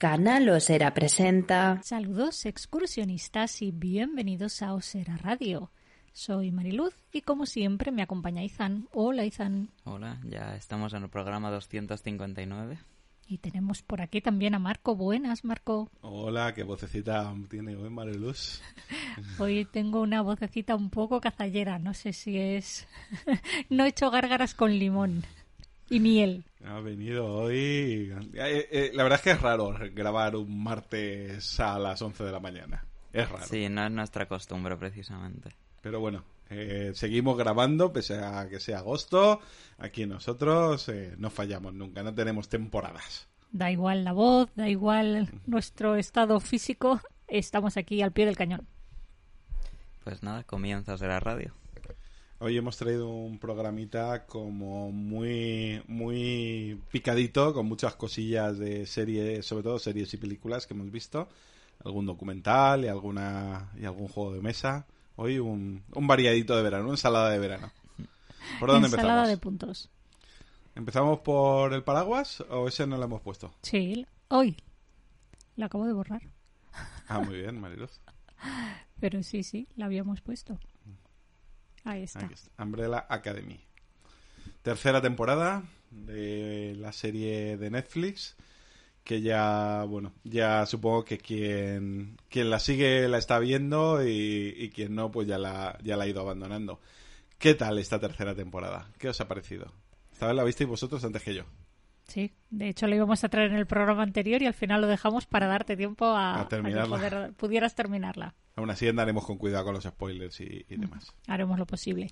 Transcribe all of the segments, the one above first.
Canal Osera presenta. Saludos excursionistas y bienvenidos a Osera Radio. Soy Mariluz y como siempre me acompaña Izan. Hola Izan. Hola, ya estamos en el programa 259. Y tenemos por aquí también a Marco. Buenas, Marco. Hola, qué vocecita tiene hoy Mariluz. Hoy tengo una vocecita un poco cazallera. No sé si es... no he hecho gárgaras con limón y miel. Ha venido hoy... Eh, eh, la verdad es que es raro grabar un martes a las 11 de la mañana. Es raro. Sí, no es nuestra costumbre precisamente. Pero bueno, eh, seguimos grabando pese a que sea agosto. Aquí nosotros eh, no fallamos nunca, no tenemos temporadas. Da igual la voz, da igual nuestro estado físico. Estamos aquí al pie del cañón. Pues nada, comienza a ser la radio. Hoy hemos traído un programita como muy muy picadito, con muchas cosillas de series, sobre todo series y películas que hemos visto, algún documental y alguna y algún juego de mesa. Hoy un, un variadito de verano, una ensalada de verano. ¿Por dónde Ensalada empezamos? de puntos. ¿Empezamos por el paraguas o ese no lo hemos puesto? Sí, hoy. La acabo de borrar. Ah, muy bien, Mariluz. Pero sí, sí, la habíamos puesto. Ahí está. Aquí está. Umbrella Academy. Tercera temporada de la serie de Netflix. Que ya, bueno, ya supongo que quien, quien la sigue la está viendo y, y quien no, pues ya la, ya la ha ido abandonando. ¿Qué tal esta tercera temporada? ¿Qué os ha parecido? Esta vez la visteis vosotros antes que yo. Sí, de hecho lo íbamos a traer en el programa anterior y al final lo dejamos para darte tiempo a, A terminarla. que poder- pudieras terminarla. Aún así andaremos con cuidado con los spoilers y, y demás. Haremos lo posible.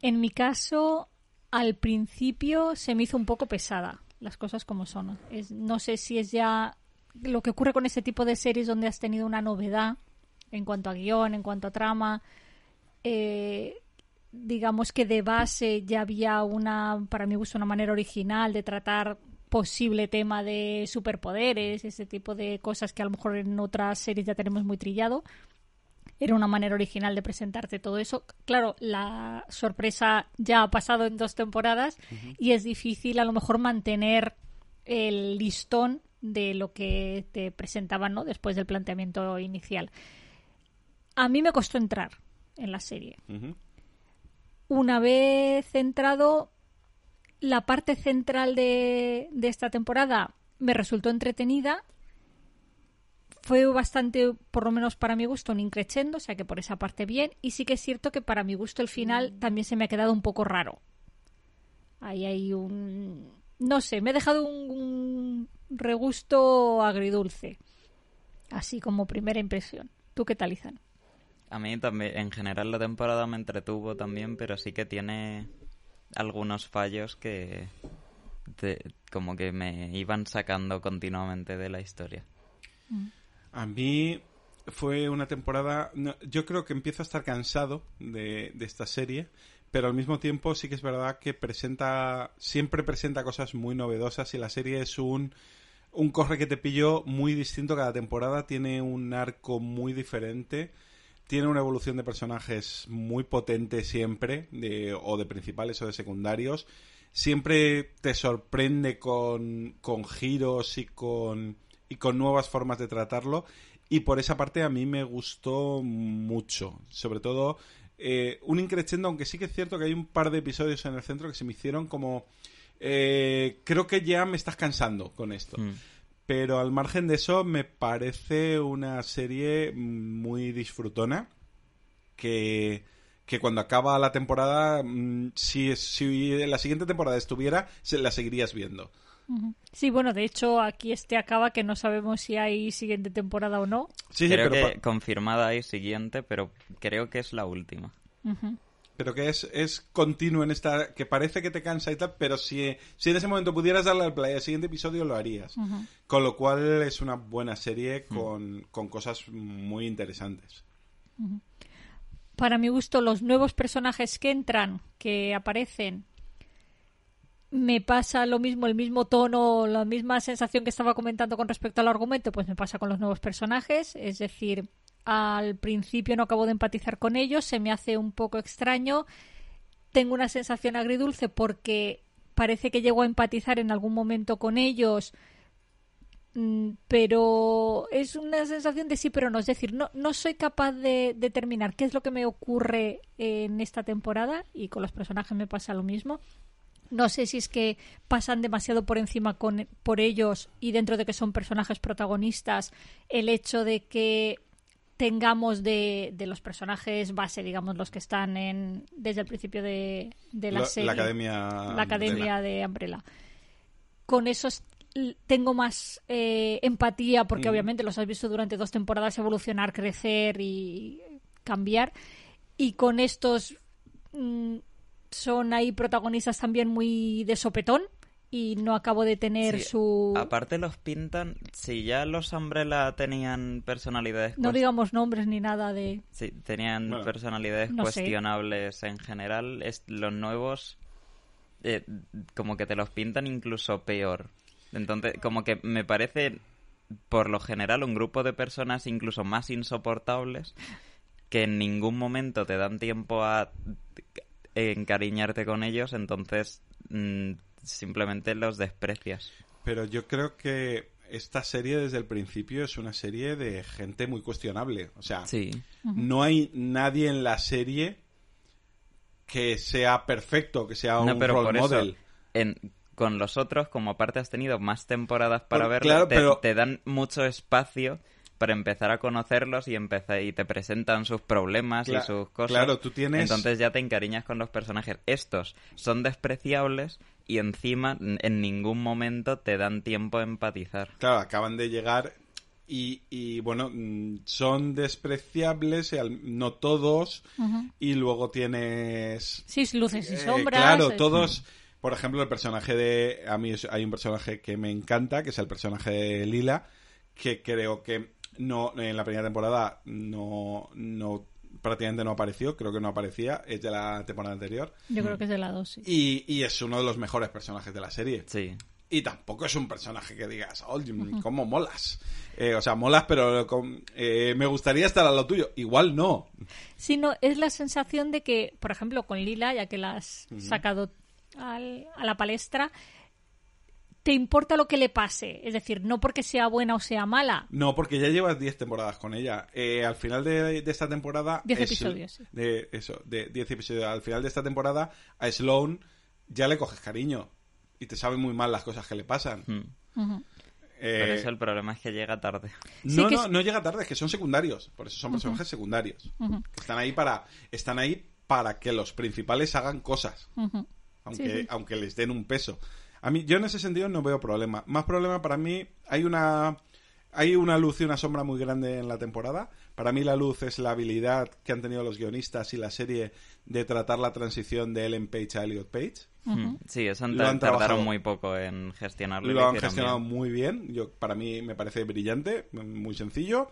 En mi caso, al principio se me hizo un poco pesada, las cosas como son. Es, no sé si es ya lo que ocurre con ese tipo de series donde has tenido una novedad en cuanto a guion, en cuanto a trama. Eh, digamos que de base ya había una, para mi gusto, una manera original de tratar posible tema de superpoderes, ese tipo de cosas que a lo mejor en otras series ya tenemos muy trillado. Era una manera original de presentarte todo eso. Claro, la sorpresa ya ha pasado en dos temporadas y es difícil a lo mejor mantener el listón de lo que te presentaban ¿no? después del planteamiento inicial. A mí me costó entrar en la serie una vez entrado, la parte central de, de esta temporada me resultó entretenida. Fue bastante, por lo menos para mi gusto, un increchendo, o sea que por esa parte bien. Y sí que es cierto que para mi gusto el final también se me ha quedado un poco raro. Ahí hay un... No sé, me ha dejado un, un regusto agridulce. Así como primera impresión. ¿Tú qué tal, Izan? A mí también, en general la temporada me entretuvo también, pero sí que tiene algunos fallos que como que me iban sacando continuamente de la historia. A mí fue una temporada. yo creo que empiezo a estar cansado de, de esta serie, pero al mismo tiempo sí que es verdad que presenta. Siempre presenta cosas muy novedosas y la serie es un. Un corre que te pillo muy distinto cada temporada. Tiene un arco muy diferente. Tiene una evolución de personajes muy potente siempre, de, o de principales o de secundarios. Siempre te sorprende con, con giros y con, y con nuevas formas de tratarlo. Y por esa parte a mí me gustó mucho. Sobre todo eh, un increchendo, aunque sí que es cierto que hay un par de episodios en el centro que se me hicieron como... eh, creo que ya me estás cansando con esto. Mm. Pero al margen de eso, me parece una serie muy disfrutona. Que, que cuando acaba la temporada, mm, si, si la siguiente temporada estuviera, se la seguirías viendo. Sí, bueno, de hecho aquí este acaba que no sabemos si hay siguiente temporada o no. Sí, sí, creo pero, que pa- confirmada hay siguiente, pero creo que es la última. Pero que es, es continuo en esta, que parece que te cansa y tal, pero si, si en ese momento pudieras darle al play al siguiente episodio lo harías. Con lo cual es una buena serie con, con cosas muy interesantes. Para mi gusto, los nuevos personajes que entran, que aparecen, me pasa lo mismo, el mismo tono, la misma sensación que estaba comentando con respecto al argumento, pues me pasa con los nuevos personajes. Es decir, al principio no acabo de empatizar con ellos, se me hace un poco extraño. Tengo una sensación agridulce porque parece que llego a empatizar en algún momento con ellos, mm, pero es una sensación de sí, pero no. Es decir, no, no soy capaz de determinar qué es lo que me ocurre en esta temporada y con los personajes me pasa lo mismo. No sé si es que pasan demasiado por encima con, por ellos y dentro de que son personajes protagonistas, el hecho de que tengamos de, de los personajes base, digamos, los que están en, desde el principio de, de la, La- serie. la academia La academia de Umbrella. Con esos tengo más eh, empatía porque Mm. obviamente los has visto durante dos temporadas evolucionar, crecer y cambiar. Y con estos mm, son ahí protagonistas también muy de sopetón y no acabo de tener Sí, su... Aparte los pintan, si ya los Umbrella tenían personalidades... No cuest- digamos nombres ni nada de... Sí, tenían Bueno, personalidades no sé. cuestionables en general. Es, los nuevos, eh, como que te los pintan incluso peor. Entonces, como que me parece, por lo general, un grupo de personas incluso más insoportables que en ningún momento te dan tiempo a encariñarte con ellos, entonces mm, simplemente los desprecias. Pero yo creo que esta serie desde el principio es una serie de gente muy cuestionable. O sea, Sí. no hay nadie en la serie que sea perfecto, que sea No, un pero role por eso, model. en, con los otros, como aparte has tenido más temporadas para Bueno, verlo, claro, te, pero- te dan mucho espacio para empezar a conocerlos y empezar y te presentan sus problemas y sus cosas. claro, tú tienes- Entonces ya te encariñas con los personajes. Estos son despreciables y encima en ningún momento te dan tiempo a empatizar. Claro, acaban de llegar y, y, bueno, son despreciables, y al- no todos, y luego tienes... Sí, luces y Eh, sombras. claro, todos... Por ejemplo, el personaje de... A mí hay un personaje que me encanta, que es el personaje de Lila, que creo que no en la primera temporada no, no prácticamente no apareció, creo que no aparecía, es de la temporada anterior, Yo creo que es de la dosis. y, y es uno de los mejores personajes de la serie. Sí. Y tampoco es un personaje que digas, oye, ¿cómo molas? Eh, o sea, molas, pero con- eh, me gustaría estar a lo tuyo. Igual no. sino es la sensación de que, por ejemplo, con Lila, ya que la has sacado al- a la palestra, te importa lo que le pase. Es decir, no porque sea buena o sea mala. No, porque ya llevas 10 temporadas con ella. Eh, al final de, de esta temporada... 10 es- episodios, sí. De eso, de 10 episodios. Al final de esta temporada, a Sloane ya le coges cariño. Y te saben muy mal las cosas que le pasan. Mm. Eh, Pero eso el problema es que llega tarde. No, Sí que no, es- no llega tarde, es que son secundarios. Por eso son personajes secundarios. Están ahí para están ahí para que los principales hagan cosas. Aunque, Sí, sí. aunque les den un peso. A mí, yo en ese sentido no veo problema. Más problema para mí, hay una hay una luz y una sombra muy grande en la temporada. Para mí la luz es la habilidad que han tenido los guionistas y la serie de tratar la transición de Ellen Page a Elliot Page. Mm. Sí, eso Lo han tardaron trabajado. muy poco en gestionarlo. y Lo lo han gestionado bien. muy bien. Yo, para mí me parece brillante, muy sencillo,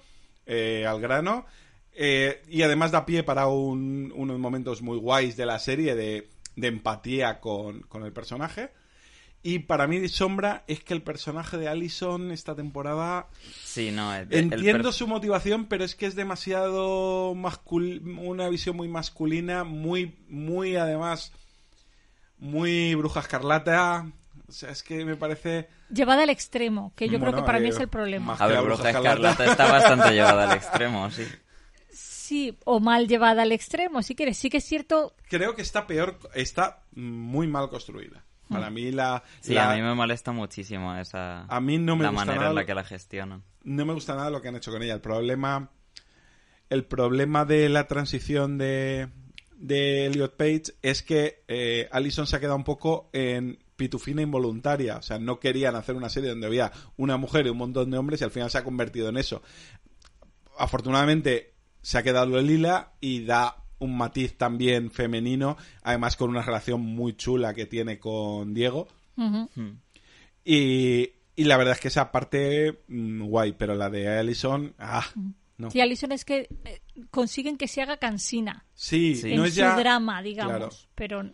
eh, al grano. Eh, y además da pie para un- unos momentos muy guays de la serie de, de empatía con, con el personaje. Y para mí, Sombra, es que el personaje de Allison esta temporada. Sí, no, el- el Entiendo su motivación, pero es que es demasiado mascul una visión muy masculina, muy, muy además, muy bruja escarlata. O sea, es que me parece. Llevada al extremo, que yo creo que para mí eh, es el problema. más- A ver, Bruja Bruja Escarlata Escarlata. está bastante llevada al extremo, sí. Sí, o mal llevada al extremo, si quieres. Sí que es cierto Creo que está peor, está muy mal construida. Para mí la, Sí, la- a mí me molesta muchísimo esa... A mí no me la gusta manera nada en la que la gestionan. no me gusta nada lo que han hecho con ella. El problema, el problema de la transición de, de Elliot Page es que eh, Allison se ha quedado un poco en pitufina involuntaria. O sea, no querían hacer una serie donde había una mujer y un montón de hombres y al final se ha convertido en eso. Afortunadamente se ha quedado Lila y da un matiz también femenino, además con una relación muy chula que tiene con Diego. Hmm. Y, y la verdad es que esa parte mm, guay, pero la de Allison, ah, no. Sí, Alison es que eh, consiguen que se haga cansina Sí, Sí. no es su ya... drama, digamos. Claro. Pero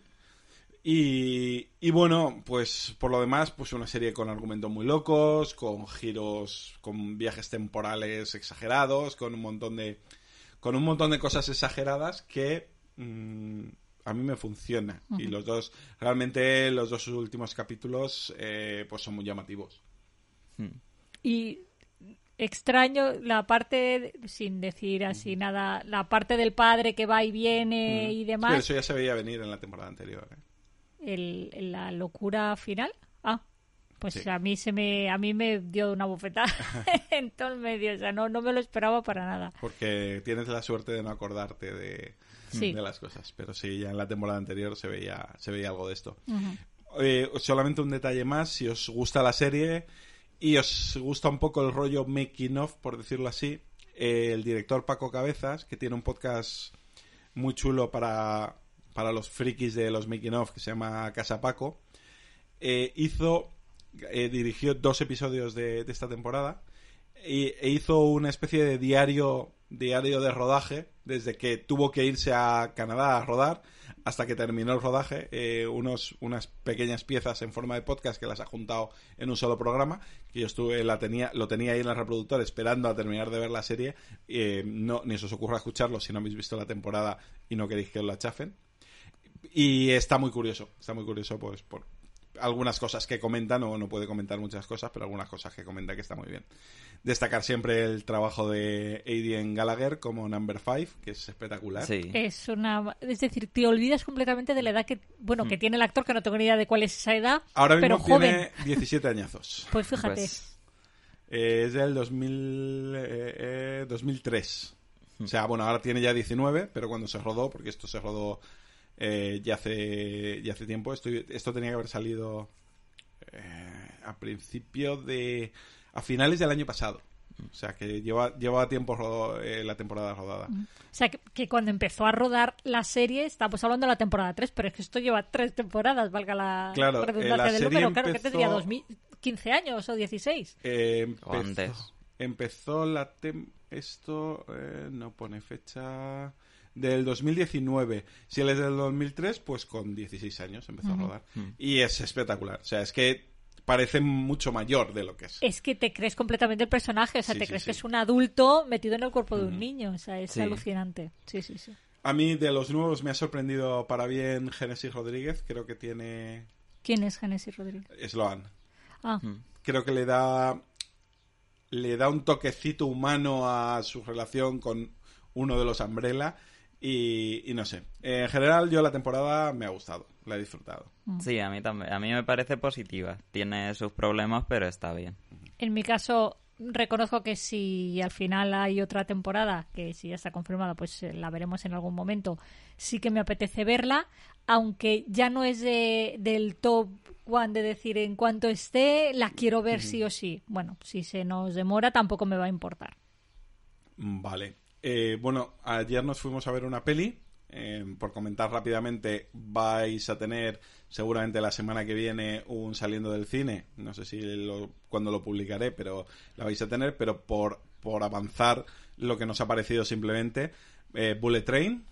Y, y bueno, pues por lo demás, pues una serie con argumentos muy locos, con giros, con viajes temporales exagerados, con un montón de, con un montón de cosas exageradas que mm, a mí me funciona. Y los dos, realmente los dos últimos capítulos, eh, pues son muy llamativos. Hmm. y extraño la parte, sin decir así nada, la parte del padre que va y viene y demás, eso ya se veía venir en la temporada anterior. ¿eh? el, la locura final. Ah, pues Sí. a mí se me a mí me dio una bofetada en todo el medio, o sea, no, no me lo esperaba para nada. Porque tienes la suerte de no acordarte de, Sí. de las cosas. Pero sí, ya en la temporada anterior se veía, se veía algo de esto. Eh, solamente un detalle más, si os gusta la serie y os gusta un poco el rollo making of, por decirlo así, eh, el director Paco Cabezas, que tiene un podcast muy chulo para, para los frikis de los making of, que se llama Casa Paco, eh, hizo, eh, dirigió dos episodios de, esta temporada y, e hizo una especie de diario, diario de rodaje, desde que tuvo que irse a Canadá a rodar hasta que terminó el rodaje, eh, unos, unas pequeñas piezas en forma de podcast que las ha juntado en un solo programa, que yo estuve, la tenía, lo tenía ahí en el reproductor esperando a terminar de ver la serie, eh, no, ni se os ocurra escucharlo si no habéis visto la temporada y no queréis que os la chafen. Y está muy curioso, está muy curioso pues por algunas cosas que comenta, no, no puede comentar muchas cosas, pero algunas cosas que comenta que está muy bien. Destacar siempre el trabajo de Aiden Gallagher como Number 5, que es espectacular. Sí. Es una es decir, te olvidas completamente de la edad que bueno, Hmm. que tiene el actor que no tengo ni idea de cuál es esa edad, Ahora pero mismo joven. tiene 17 añazos. Pues fíjate. Pues, Eh, es del 2000, eh, eh, 2003. O sea, bueno, ahora tiene ya 19, pero cuando se rodó, porque esto se rodó eh, ya, hace, ya hace tiempo, esto, esto tenía que haber salido eh, a principio de... a finales del año pasado. O sea, que lleva, lleva tiempo rodo- eh, la temporada rodada. O sea, que, que cuando empezó a rodar la serie, estamos hablando de la temporada 3, pero es que esto lleva tres temporadas, valga la Claro, redundancia eh, la del serie número. Claro, que empezó- tendría 2000, 15 años o 16. Eh, O antes. Empezó la tem- esto eh, no pone fecha del 2019. Si él es del 2003, pues con 16 años empezó a rodar. Y es espectacular. O sea, es que parece mucho mayor de lo que es. Es que te crees completamente el personaje, o sea, Sí, te sí, crees sí. que es un adulto metido en el cuerpo de un niño, o sea, es Sí. alucinante. Sí, sí, sí. A mí de los nuevos me ha sorprendido para bien Genesis Rodríguez. Creo que tiene ¿Quién es Genesis Rodríguez? Sloan. Ah, Creo que le da le da un toquecito humano a su relación con uno de los Umbrella y, y no sé. En general yo la temporada me ha gustado, la he disfrutado. sí, a mí también. A mí me parece positiva. Tiene sus problemas, pero está bien. En mi caso, reconozco que si al final hay otra temporada, que si ya está confirmada, pues eh, la veremos en algún momento, sí que me apetece verla, aunque ya no es de- del top one de decir en cuanto esté, la quiero ver sí o sí. Bueno, si se nos demora, tampoco me va a importar. Mm, Vale. Eh, bueno, ayer nos fuimos a ver una peli. Eh, por comentar rápidamente, vais a tener seguramente la semana que viene un saliendo del cine. No sé si lo, cuándo lo publicaré, pero la vais a tener. Pero por, por avanzar lo que nos ha parecido simplemente, eh, Bullet Train,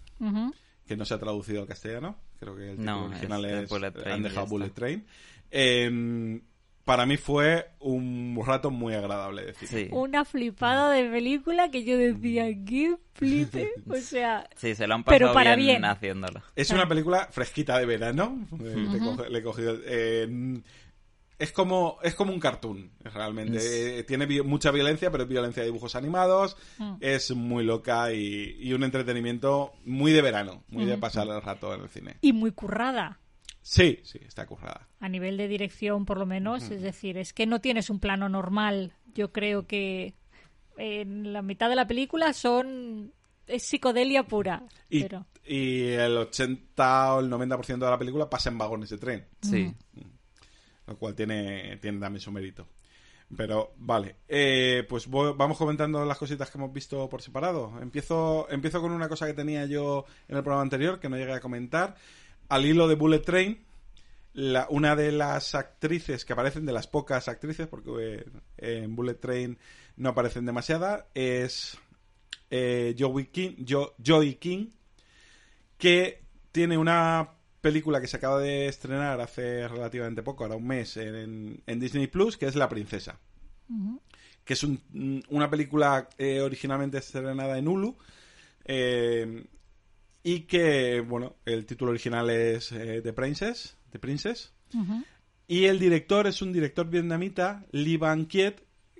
que no se ha traducido al castellano. Creo que el título No, original es- es, es Bullet Train han dejado Bullet. Train. Eh, para mí fue un rato muy agradable de cine. Sí. Una flipada de película que yo decía, qué flipe. O sea, Sí, se lo han Pero pasado para bien, bien. haciéndolo. Es una película fresquita de verano. Eh, le, he cogido, eh, es como es como un cartoon, realmente. Eh, tiene vi- mucha violencia, pero es violencia de dibujos animados. Es muy loca y, y un entretenimiento muy de verano, muy de pasar el rato en el cine. y muy currada. Sí, sí, está currada. a nivel de dirección por lo menos, es decir, es que no tienes un plano normal. Yo creo que en la mitad de la película son es psicodelia pura, Y, pero y el 80 o el 90% de la película pasa en vagones de tren. Sí. lo cual tiene, tiene también su mérito. Pero vale, eh, pues voy- vamos comentando las cositas que hemos visto por separado. Empiezo, empiezo con una cosa que tenía yo en el programa anterior que no llegué a comentar. Al hilo de Bullet Train, la- una de las actrices que aparecen, de las pocas actrices, porque eh, en Bullet Train no aparecen demasiadas, es eh, Joey King, Jo- Joey King, que tiene una película que se acaba de estrenar hace relativamente poco, ahora un mes, en, en Disney Plus, que es La Princesa. Que es un- una película eh, originalmente estrenada en Hulu. eh, y que, bueno, el título original es eh, The Princess. The Princess. Y el director es un director vietnamita, Lee Van Kiet,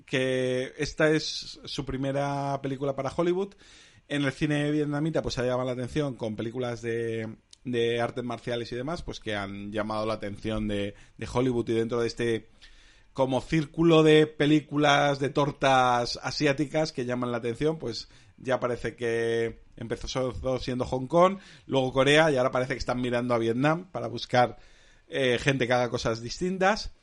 que esta es su primera película para Hollywood. En el cine vietnamita pues ha llamado la atención con películas de, de artes marciales y demás, pues que han llamado la atención de, de Hollywood y dentro de este como círculo de películas de tortas asiáticas que llaman la atención, pues ya parece que empezó siendo Hong Kong, luego Corea y ahora parece que están mirando a Vietnam para buscar eh, gente que haga cosas distintas.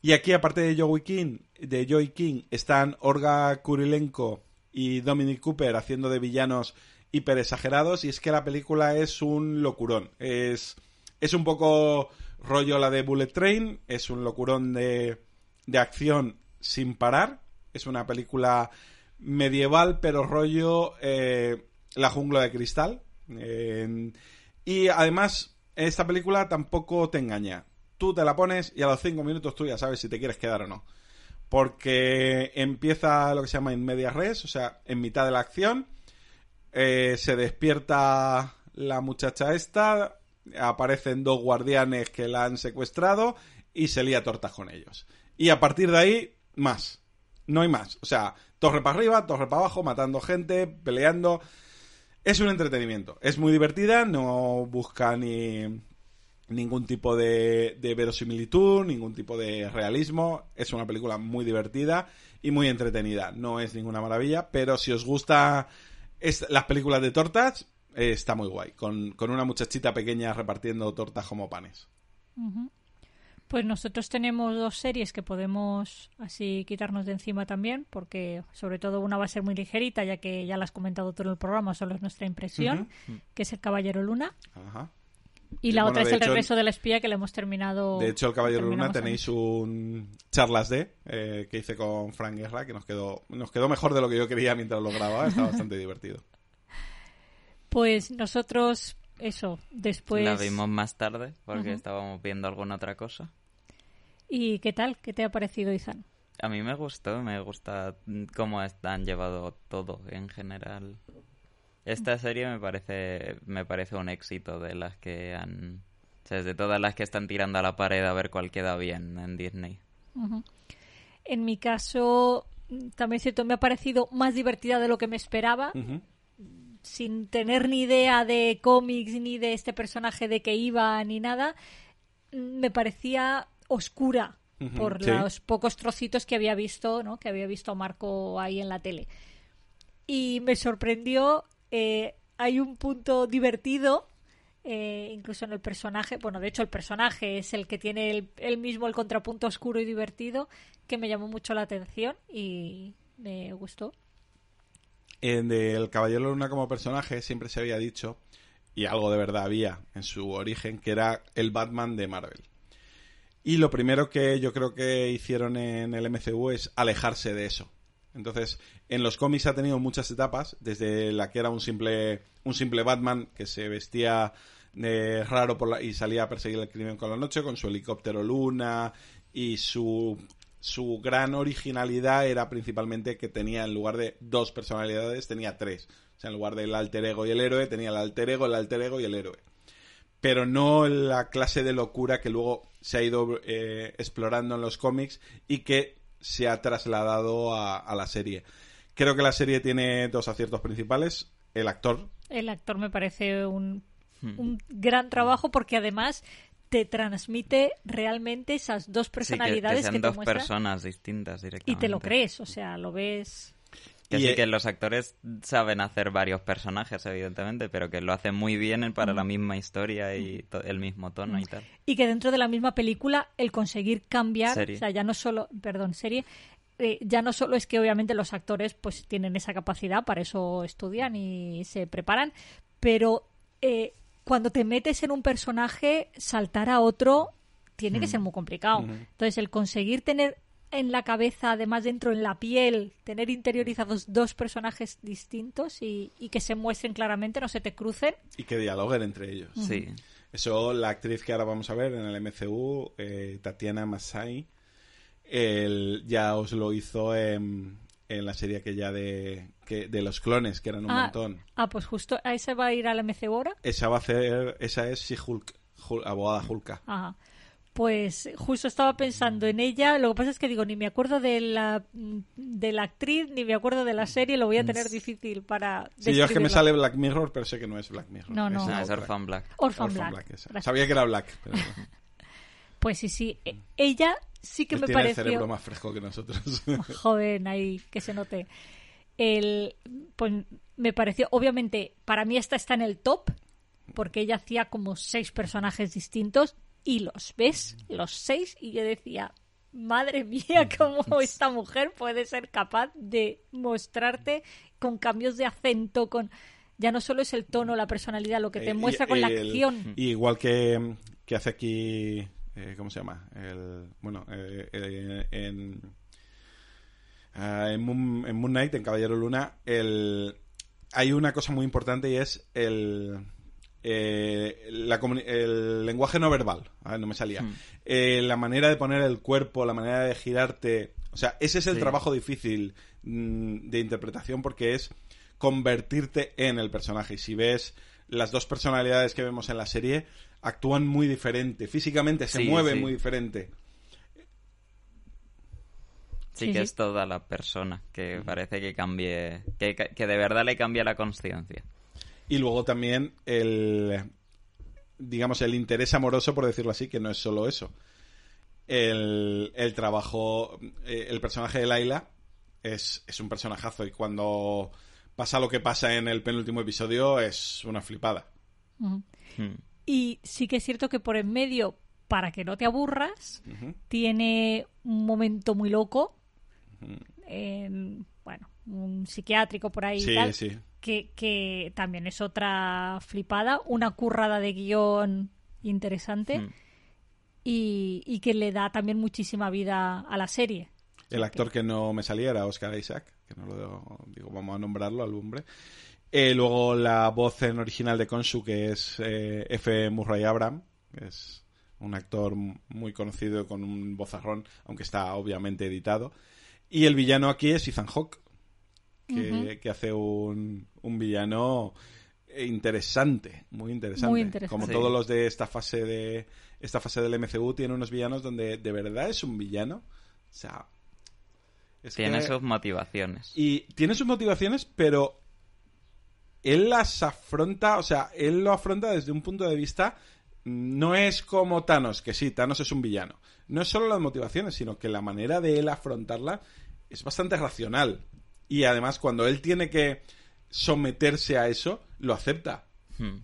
Y aquí, aparte de Joey King, de Joey King, están Olga Kurilenko y Dominic Cooper haciendo de villanos hiper exagerados. Y es que la película es un locurón. Es, es un poco rollo la de Bullet Train. Es un locurón de, de acción sin parar. Es una película medieval, pero rollo eh, La jungla de cristal. Y además, esta película tampoco te engaña. Tú te la pones y a los cinco minutos tú ya sabes si te quieres quedar o no. Porque empieza lo que se llama en media res, o sea, en mitad de la acción. eh, se despierta la muchacha esta, aparecen dos guardianes que la han secuestrado y se lía tortas con ellos. Y a partir de ahí, más. No hay más. O sea, torre para arriba, torre para abajo, matando gente, peleando. Es un entretenimiento. Es muy divertida, no busca ni ningún tipo de, de verosimilitud, ningún tipo de realismo. Es una película muy divertida y muy entretenida. No es ninguna maravilla, pero si os gusta es- las películas de tortas, eh, está muy guay. Con, con una muchachita pequeña repartiendo tortas como panes. Pues nosotros tenemos dos series que podemos así quitarnos de encima también, porque sobre todo una va a ser muy ligerita, ya que ya la has comentado tú en el programa, solo es nuestra impresión, que es El Caballero Luna. Ajá. Y la bueno, otra es El hecho, regreso del espía, que le hemos terminado. De hecho, el Caballero Luna tenéis un charlas de eh, que hice con Frank Guerra que nos quedó nos quedó mejor de lo que yo quería mientras lo grababa. Está bastante divertido. Pues nosotros, eso, después. La vimos más tarde porque estábamos viendo alguna otra cosa. ¿Y qué tal? ¿Qué te ha parecido, Izan? A mí me gustó, me gusta cómo est- han llevado todo en general. Esta serie me parece me parece un éxito de las que han... O sea, de todas las que están tirando a la pared a ver cuál queda bien en Disney. En mi caso, mm, también es cierto, me ha parecido más divertida de lo que me esperaba. Sin tener ni idea de cómics ni de este personaje de que iba ni nada, mm, me parecía oscura por sí. los pocos trocitos que había visto, ¿no? Que había visto a Marco ahí en la tele. Y me sorprendió, eh, hay un punto divertido, eh, incluso en el personaje, bueno, de hecho el personaje es el que tiene el, el mismo el contrapunto oscuro y divertido, que me llamó mucho la atención y me gustó. En el Caballero Luna como personaje siempre se había dicho, y algo de verdad había en su origen, que era el Batman de Marvel. Y lo primero que yo creo que hicieron en el MCU es alejarse de eso. Entonces, en los cómics ha tenido muchas etapas, desde la que era un simple, un simple Batman que se vestía eh, raro por la- y salía a perseguir el crimen con la noche con su helicóptero luna y su, su gran originalidad era principalmente que tenía en lugar de dos personalidades tenía tres. O sea, en lugar del alter ego y el héroe tenía el alter ego, el alter ego y el héroe pero no la clase de locura que luego se ha ido eh, explorando en los cómics y que se ha trasladado a, a la serie. Creo que la serie tiene dos aciertos principales. El actor, El actor me parece un, Hmm. un gran trabajo porque además te transmite realmente esas dos Sí, que- que, personalidades sean que, te dos muestra personas distintas y directamente. te lo crees, o sea, lo ves. Que Y, sí, eh, que los actores saben hacer varios personajes, evidentemente, pero que lo hacen muy bien para la misma historia y el mismo tono y tal. Y que dentro de la misma película el conseguir cambiar, Serie. o sea, ya no solo, perdón, serie, eh, ya no solo es que obviamente los actores pues tienen esa capacidad, para eso estudian y se preparan, pero eh, cuando te metes en un personaje, saltar a otro tiene que ser muy complicado. Entonces, el conseguir tener en la cabeza, además dentro en la piel, tener interiorizados dos personajes distintos y, y que se muestren claramente, no se te crucen. Y que dialoguen entre ellos. Sí. Eso, la actriz que ahora vamos a ver en el MCU, eh, Tatiana Masai, el- ya os lo hizo en, en la serie aquella de, que, de los clones, que eran un ah, montón. ah, pues justo a ese va a ir al MCU ahora. Esa va a hacer, esa es She-Hulk, Hul- abogada Hulka. Ajá. Pues justo estaba pensando en ella. Lo que pasa es que digo, ni me acuerdo de la, de la actriz, ni me acuerdo de la serie. Lo voy a tener difícil para. Sí, yo es que me sale Black Mirror, pero sé que no es Black Mirror. No, no. Esa No, es. Orphan Black. Orphan, Orphan Black. Sabía que era Black, pero Pues sí, sí. E- Ella sí que él me tiene el cerebro más fresco que nosotros. joven ahí que se note. El, pues me pareció, obviamente, para mí esta está en el top, porque ella hacía como seis personajes distintos y los ves, los seis, y yo decía, madre mía, cómo esta mujer puede ser capaz de mostrarte con cambios de acento, con... Ya no solo es el tono, la personalidad, lo que te Eh, muestra con la acción. y igual que, que hace aquí, eh, ¿cómo se llama? El, bueno, eh, eh, en, ah, en, Moon, en Moon Knight, en Caballero Luna, el, hay una cosa muy importante y es el, eh, la el lenguaje no verbal. No me salía. Eh, la manera de poner el cuerpo, la manera de girarte. O sea, ese es el Sí. trabajo difícil mm, de interpretación porque es convertirte en el personaje. Y si ves las dos personalidades que vemos en la serie, actúan muy diferente. Físicamente se Sí, mueven sí. muy diferente. Sí, Sí, que es toda la persona, que parece que cambie, que, que de verdad le cambia la conciencia. Y luego también el, digamos, el interés amoroso, por decirlo así, que no es solo eso. El, el trabajo, eh, el personaje de Laila es, es un personajazo y cuando pasa lo que pasa en el penúltimo episodio es una flipada. Hmm. Y sí que es cierto que por en medio, para que no te aburras, tiene un momento muy loco. en, bueno, un psiquiátrico por ahí y Sí, tal, sí. Que, que también es otra flipada, una currada de guion interesante Hmm. y, y que le da también muchísima vida a la serie. El actor que no me salía era Oscar Isaac, que no lo digo, vamos a nombrarlo al hombre. Eh, luego la voz en original de Konshu, que es eh, F. Murray Abraham, que es un actor muy conocido con un vozarrón, aunque está obviamente editado. Y el villano aquí es Ethan Hawke, que, que hace un, un villano interesante, muy interesante. Muy interesante. Como Sí. todos los de esta fase de esta fase del MCU tiene unos villanos donde de verdad es un villano. O sea, es Tiene que- sus motivaciones. y tiene sus motivaciones, pero él las afronta, o sea, él lo afronta desde un punto de vista no es como Thanos, que sí, Thanos es un villano. No es solo las motivaciones, sino que la manera de él afrontarla es bastante racional. Y además, cuando él tiene que someterse a eso, lo acepta. Hmm.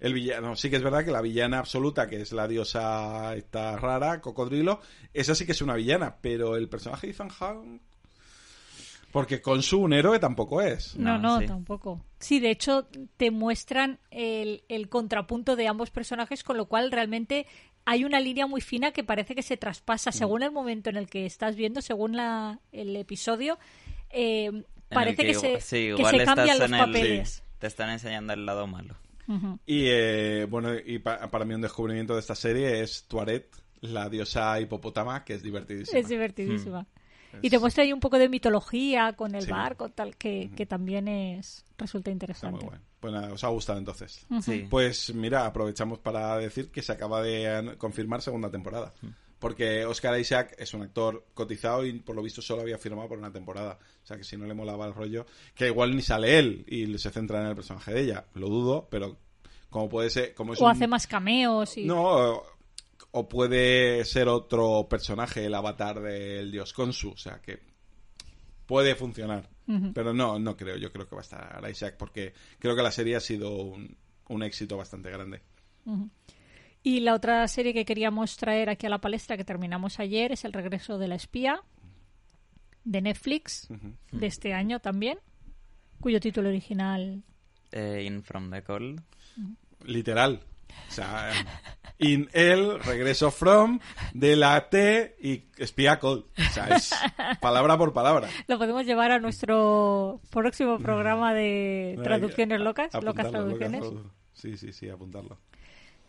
El villano, sí que es verdad que la villana absoluta, que es la diosa esta rara, cocodrilo, esa sí que es una villana, pero el personaje de Ethan porque con su un héroe tampoco es. No, No, sí. tampoco. Sí, de hecho, te muestran el, el contrapunto de ambos personajes, con lo cual realmente hay una línea muy fina que parece que se traspasa según el momento en el que estás viendo, según la, el episodio. Eh, el parece que, se, sí, que igual se estás cambian los en el- papeles. Te están enseñando el lado malo. Y eh, bueno, y pa- para mí un descubrimiento de esta serie es Tuaret, la diosa hipopótama, que es divertidísima. Es divertidísima. Es- Y te muestra ahí un poco de mitología con el Sí. barco, tal, que, que también es resulta Está interesante. muy bueno. Pues nada, os ha gustado entonces. Sí. Pues mira, aprovechamos para decir que se acaba de confirmar segunda temporada. Porque Oscar Isaac es un actor cotizado y por lo visto solo había firmado por una temporada. O sea que si no le molaba el rollo, que igual ni sale él y se centra en el personaje de ella. Lo dudo, pero como puede ser... Como es O un- hace más cameos y... No, o, puede ser otro personaje, el avatar del dios Konsu. O sea que puede funcionar. Pero no, no creo. Yo creo que va a estar Isaac porque creo que la serie ha sido un, un éxito bastante grande. Ujú. Y la otra serie que queríamos traer aquí a la palestra que terminamos ayer es El regreso de la espía. de Netflix de este año también, cuyo título original Eh, In From the Cold. Literal. O sea, in el, regreso from, de la T y espía cold. O sea, es palabra por palabra. lo podemos llevar a nuestro próximo programa de traducciones locas, locas traducciones. locas, Sí, sí, sí, apuntarlo.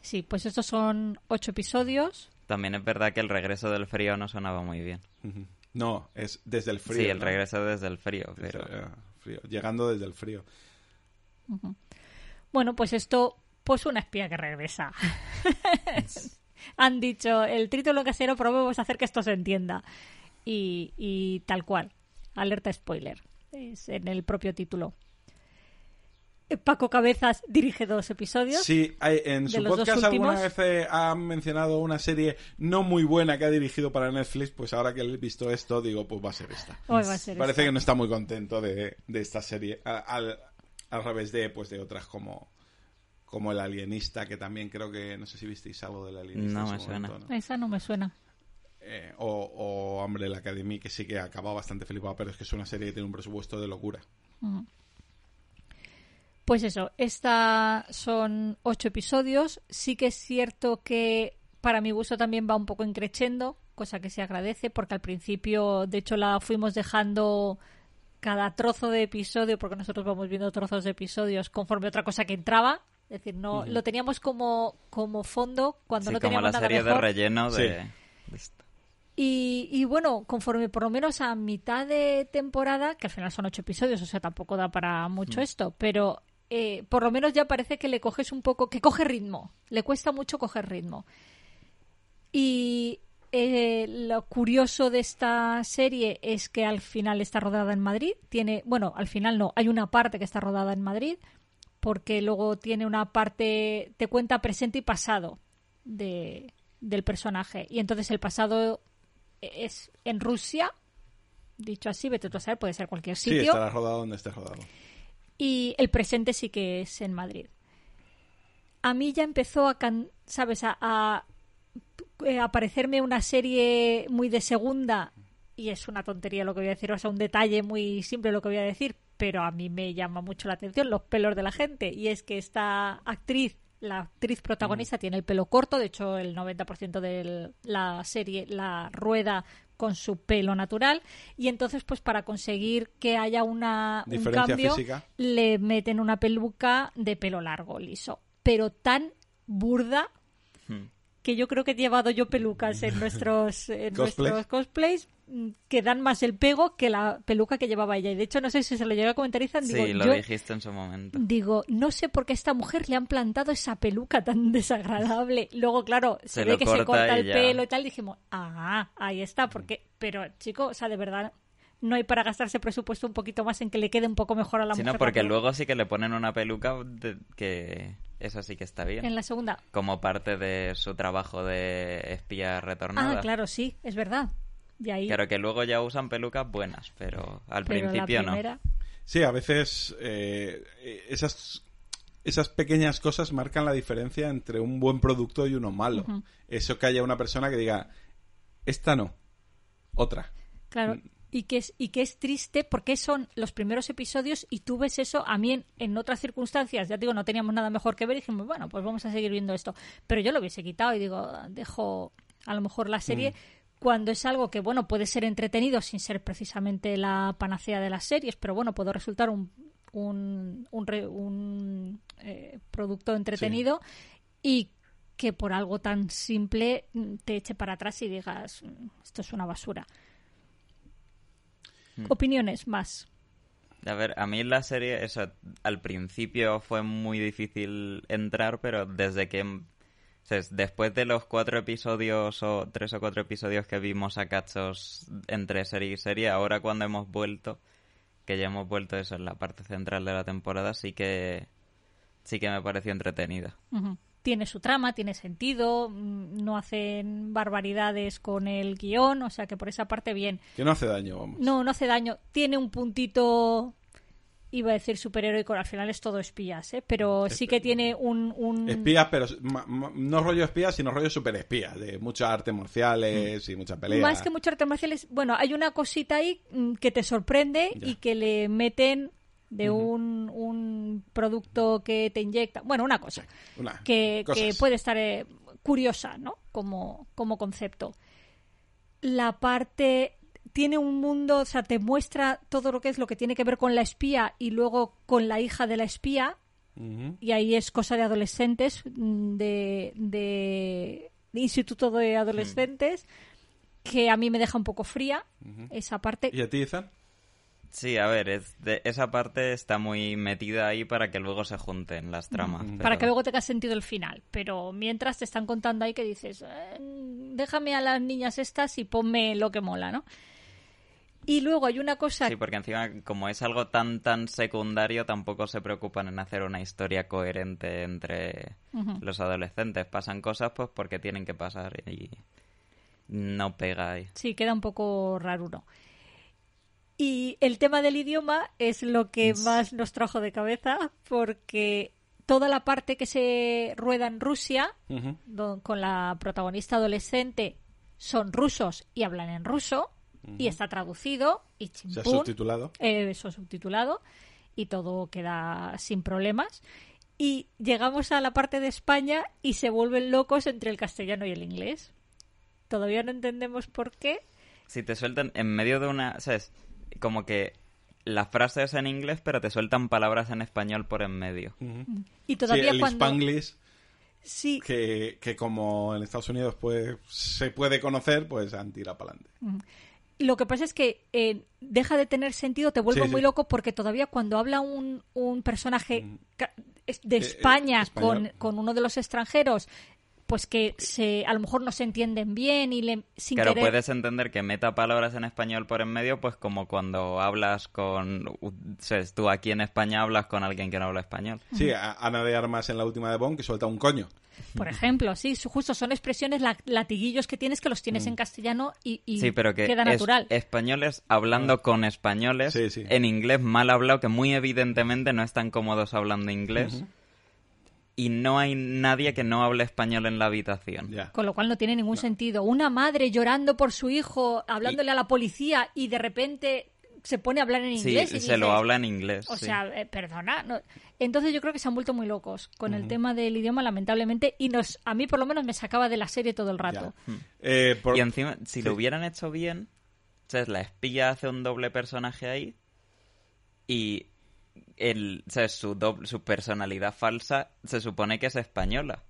Sí, pues estos son ocho episodios. También es verdad que el regreso del frío no sonaba muy bien. No, es desde el frío. sí, el ¿no? regreso desde el frío, Desde- pero... eh, frío. Llegando desde el frío. Bueno, pues esto, pues una espía que regresa. Han dicho, el título casero, probemos a hacer que esto se entienda. Y, y tal cual. Alerta spoiler. Es en el propio título. Paco Cabezas dirige dos episodios. Sí, hay- en su podcast alguna vez eh, ha mencionado una serie no muy buena que ha dirigido para Netflix, pues ahora que he visto esto, digo, pues va a ser esta. Hoy va a ser Parece esta. que no está muy contento de, de esta serie, al, al revés de, pues, de otras como, como El Alienista, que también creo que, no sé si visteis algo del Alienista. No me su suena. Esa no me suena. Eh, o, o Hambre la Academy, que sí que acaba bastante flipado, pero es que es una serie que tiene un presupuesto de locura. Pues eso, esta son ocho episodios. Sí que es cierto que para mi gusto también va un poco increchendo, cosa que se agradece, porque al principio, de hecho, la fuimos dejando cada trozo de episodio, porque nosotros vamos viendo trozos de episodios conforme otra cosa que entraba. Es decir, no lo teníamos como, como fondo cuando Sí, no como teníamos la nada serie de relleno de... Sí. Y, y bueno, conforme por lo menos a mitad de temporada, que al final son ocho episodios, o sea, tampoco da para mucho esto, pero eh, por lo menos ya parece que le coges un poco, que coge ritmo, le cuesta mucho coger ritmo. Y eh, lo curioso de esta serie es que al final está rodada en Madrid, tiene, bueno, al final no, hay una parte que está rodada en Madrid, porque luego tiene una parte, te cuenta presente y pasado de, del personaje. Y entonces el pasado es en Rusia, dicho así, vete tú a saber, puede ser cualquier Sí, sitio. estará rodado donde esté rodado. Y el presente sí que es en Madrid. A mí ya empezó a, can- ¿sabes? A, a, eh, aparecerme una serie muy de segunda, y es una tontería lo que voy a decir, o sea, un detalle muy simple lo que voy a decir, pero a mí me llama mucho la atención los pelos de la gente, y es que esta actriz, la actriz protagonista, tiene el pelo corto, de hecho el 90% de la serie la rueda con su pelo natural, y entonces pues para conseguir que haya una, un cambio, física. le meten una peluca de pelo largo, liso, pero tan burda. Que yo creo que he llevado yo pelucas en nuestros, en Cosplay. nuestros cosplays mm, que dan más el pego que la peluca que llevaba ella. Y de hecho, no sé si se lo llega a comentar Ethan, digo, Sí, lo yo dijiste en su momento. digo, no sé por qué a esta mujer le han plantado esa peluca tan desagradable. Luego, claro, se, Se ve que se corta el ya. pelo y tal, dijimos, ah, ahí está, porque, pero chico, o sea, de verdad, no hay para gastarse presupuesto un poquito más en que le quede un poco mejor a la Sí, mujer. no, la porque luego sí que le ponen una peluca de- que eso sí que está bien. En la segunda. Como parte de su trabajo de espía retornada. Ah, claro, sí, es verdad. Y ahí, Claro que luego ya usan pelucas buenas, pero al pero la principio no. Sí, a veces eh, esas, esas pequeñas cosas marcan la diferencia entre un buen producto y uno malo. Eso que haya una persona que diga, esta no, otra. Claro. Mm. Y que, es, y que es triste porque son los primeros episodios y tú ves eso a mí en, en otras circunstancias. Ya te digo, no teníamos nada mejor que ver y dijimos, bueno, pues vamos a seguir viendo esto. Pero yo lo hubiese quitado y digo, dejo a lo mejor la serie cuando es algo que, bueno, puede ser entretenido sin ser precisamente la panacea de las series, pero bueno, puede resultar un, un, un, re- un, eh, producto entretenido y que por algo tan simple mm, te eche para atrás y digas, "Mm, esto es una basura. Opiniones más. A ver, a mí la serie, eso, al principio fue muy difícil entrar, pero desde que... o sea, después de los cuatro episodios o tres o cuatro episodios que vimos a cachos entre serie y serie, ahora cuando hemos vuelto, que ya hemos vuelto eso en la parte central de la temporada, sí que sí que me pareció entretenida. Ujú. Tiene su trama, tiene sentido, mm, no hacen barbaridades con el guion, o sea que por esa parte bien. Que no hace daño, vamos. No, no hace daño. Tiene un puntito iba a decir superheroico, al final es todo espías, ¿eh? pero sí que tiene un... un... Espías, pero no rollo espías, sino rollo super espías, de muchas artes marciales y mucha pelea. Más que muchos artes marciales, bueno, hay una cosita ahí mm, que te sorprende Ya. y que le meten de un, un producto que te inyecta, bueno, una cosa Una- que, que puede estar eh, curiosa, ¿no? Como, como concepto. La parte tiene un mundo, o sea, te muestra todo lo que es lo que tiene que ver con la espía y luego con la hija de la espía, y ahí es cosa de adolescentes, mm, de, de, de instituto de adolescentes, que a mí me deja un poco fría esa parte. ¿Y a ti, Izan? Sí, a ver, es de- esa parte está muy metida ahí para que luego se junten las tramas. Ujú. Para pero- que luego tenga sentido el final. Pero mientras te están contando ahí que dices, "Eh, déjame a las niñas estas y ponme lo que mola, ¿no? Y luego hay una cosa Sí, porque encima, como es algo tan tan secundario, tampoco se preocupan en hacer una historia coherente entre los adolescentes. Pasan cosas pues porque tienen que pasar y no pega ahí. Sí, queda un poco raro. Y el tema del idioma es lo que más nos trajo de cabeza, porque toda la parte que se rueda en Rusia, con la protagonista adolescente, son rusos y hablan en ruso, y está traducido, y Se ha chimpún, subtitulado. eh, eso subtitulado, y todo queda sin problemas. Y llegamos a la parte de España y se vuelven locos entre el castellano y el inglés. Todavía no entendemos por qué. Si te sueltan en medio de una... ¿Sabes? Como que la frase es en inglés, pero te sueltan palabras en español por en medio. Ujú. Y Sí, todavía el cuando... Spanglish, Sí, que, que como en Estados Unidos pues se puede conocer, pues han tirado para adelante. lo que pasa es que eh, deja de tener sentido, te vuelve Sí, sí. muy loco porque todavía cuando habla un, un personaje es- de Eh, eh, España con, con uno de los extranjeros, pues que se a lo mejor no se entienden bien y le, sin Claro, querer... puedes entender que meta palabras en español por en medio, pues como cuando hablas con... ¿sabes? Tú aquí en España hablas con alguien que no habla español. Sí, a- Ana de Armas en la última de Bond que suelta un coño. Por ejemplo, sí, su- justo son expresiones, la- latiguillos que tienes que los tienes en castellano y, y Mm. Sí, pero que queda es natural. españoles hablando con españoles Sí, sí. en inglés mal hablado, que muy evidentemente no están cómodos hablando inglés. Y no hay nadie que no hable español en la habitación. Con lo cual no tiene ningún sentido. Una madre llorando por su hijo, hablándole a la policía y de repente se pone a hablar en Sí, inglés. y se lo habla en inglés. O sí. sea, eh, perdona. no- Entonces yo creo que se han vuelto muy locos con el tema del idioma, lamentablemente, y nos, a mí por lo menos me sacaba de la serie todo el rato. Ya. Eh, por- Y encima, si Sí. lo hubieran hecho bien. La espía hace un doble personaje ahí y el. Su, doble- su personalidad falsa se supone que es española.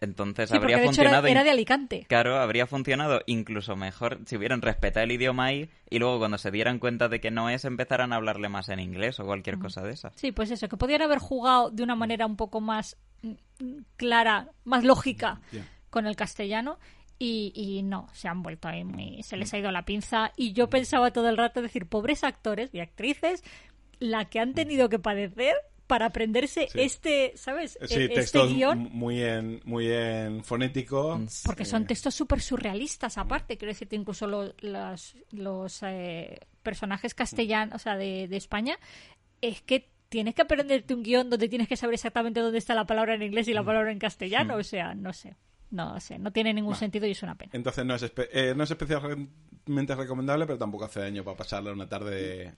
Entonces Sí, habría de hecho era, funcionado... era de Alicante. Claro, habría funcionado incluso mejor si hubieran respetado el idioma ahí y luego cuando se dieran cuenta de que no es, empezaran a hablarle más en inglés o cualquier cosa de esa. Sí, pues eso, que podían haber jugado de una manera un poco más mm, mm, clara, más lógica con el castellano. Y, y no, se han vuelto ahí muy... Se les ha ido la pinza. Y yo pensaba todo el rato decir, pobres actores y actrices, la que han tenido que padecer para aprenderse Sí. este, ¿sabes? Sí, E- este textos guion. muy en, muy en fonético. Porque son textos súper surrealistas, aparte. Quiero decirte, incluso lo- los, los eh, personajes castellanos, o sea, de, de España, es que tienes que aprenderte un guion donde tienes que saber exactamente dónde está la palabra en inglés y la palabra en castellano. O sea, no sé. No sé. No tiene ningún sentido y es una pena. Entonces no es, espe- eh, no es especialmente recomendable, pero tampoco hace daño para pasarle una tarde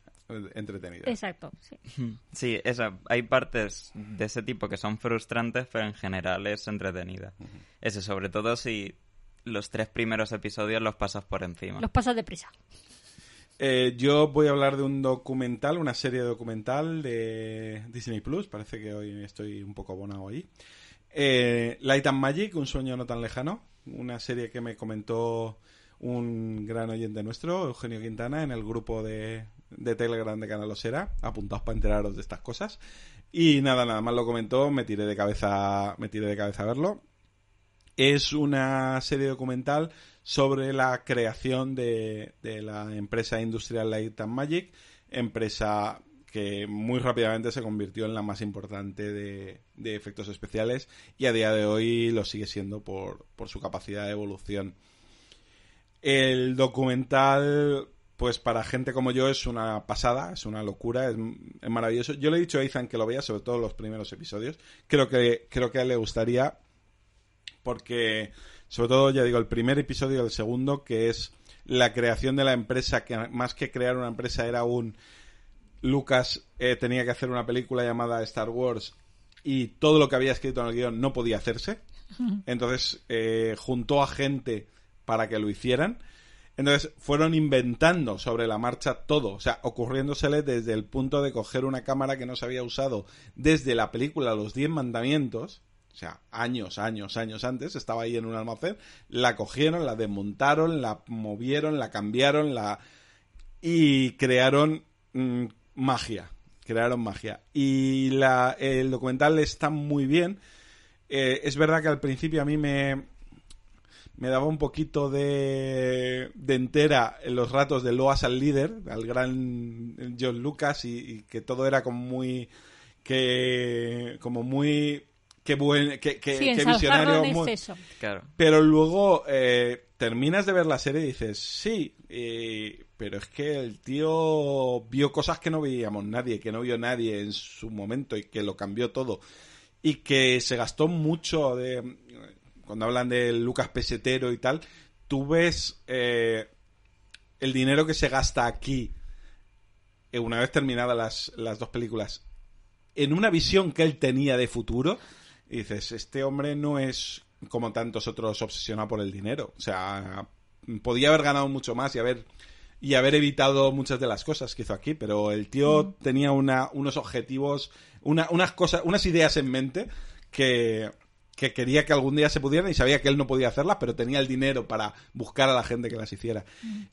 entretenida. Exacto. Sí. Sí, esa, hay partes de ese tipo que son frustrantes, pero en general es entretenida. Ese, sobre todo si los tres primeros episodios los pasas por encima. Los pasas deprisa. Eh, yo voy a hablar de un documental, una serie documental de Disney Plus. Parece que hoy estoy un poco abonado ahí. Eh, Light and Magic, un sueño no tan lejano. Una serie que me comentó un gran oyente nuestro, Eugenio Quintana, en el grupo de, de Telegram de Canalosera. Apuntaos para enteraros de estas cosas. Y nada, nada más lo comentó, me tiré de cabeza, me tiré de cabeza a verlo. Es una serie documental sobre la creación de, de la empresa industrial Light and Magic, empresa que muy rápidamente se convirtió en la más importante de, de efectos especiales y a día de hoy lo sigue siendo por, por su capacidad de evolución. El documental pues para gente como yo es una pasada, es una locura, es, es maravilloso. Yo le he dicho a Ethan que lo vea, sobre todo los primeros episodios. Creo que, creo que a él le gustaría, porque, sobre todo, ya digo, el primer episodio y el segundo, que es la creación de la empresa, que más que crear una empresa era un... Lucas eh, tenía que hacer una película llamada Star Wars y todo lo que había escrito en el guion no podía hacerse. Entonces eh, juntó a gente para que lo hicieran. Entonces fueron inventando sobre la marcha todo, o sea, ocurriéndosele desde el punto de coger una cámara que no se había usado desde la película Los Diez Mandamientos, o sea, años, años, años antes, estaba ahí en un almacén, la cogieron, la desmontaron, la movieron, la cambiaron, la y crearon mm, magia, crearon magia. Y la, el documental está muy bien. Eh, es verdad que al principio a mí me, me daba un poquito de, de entera en los ratos de Loas al líder, al gran John Lucas, y, y que todo era como muy. que. como muy. que buen. que, que, Sí, visionario. en muy-. Claro. pero luego eh, terminas de ver la serie y dices, sí, eh, pero es que el tío vio cosas que no veíamos nadie, que no vio nadie en su momento y que lo cambió todo. Y que se gastó mucho de... Cuando hablan de Lucas Pesetero y tal, tú ves eh, el dinero que se gasta aquí, eh, una vez terminadas las, las dos películas, en una visión que él tenía de futuro, y dices, este hombre no es como tantos otros obsesionado por el dinero. O sea, podía haber ganado mucho más y haber y haber evitado muchas de las cosas que hizo aquí, pero el tío tenía una, unos objetivos, una, unas cosas, unas ideas en mente que, que quería que algún día se pudieran y sabía que él no podía hacerlas, pero tenía el dinero para buscar a la gente que las hiciera.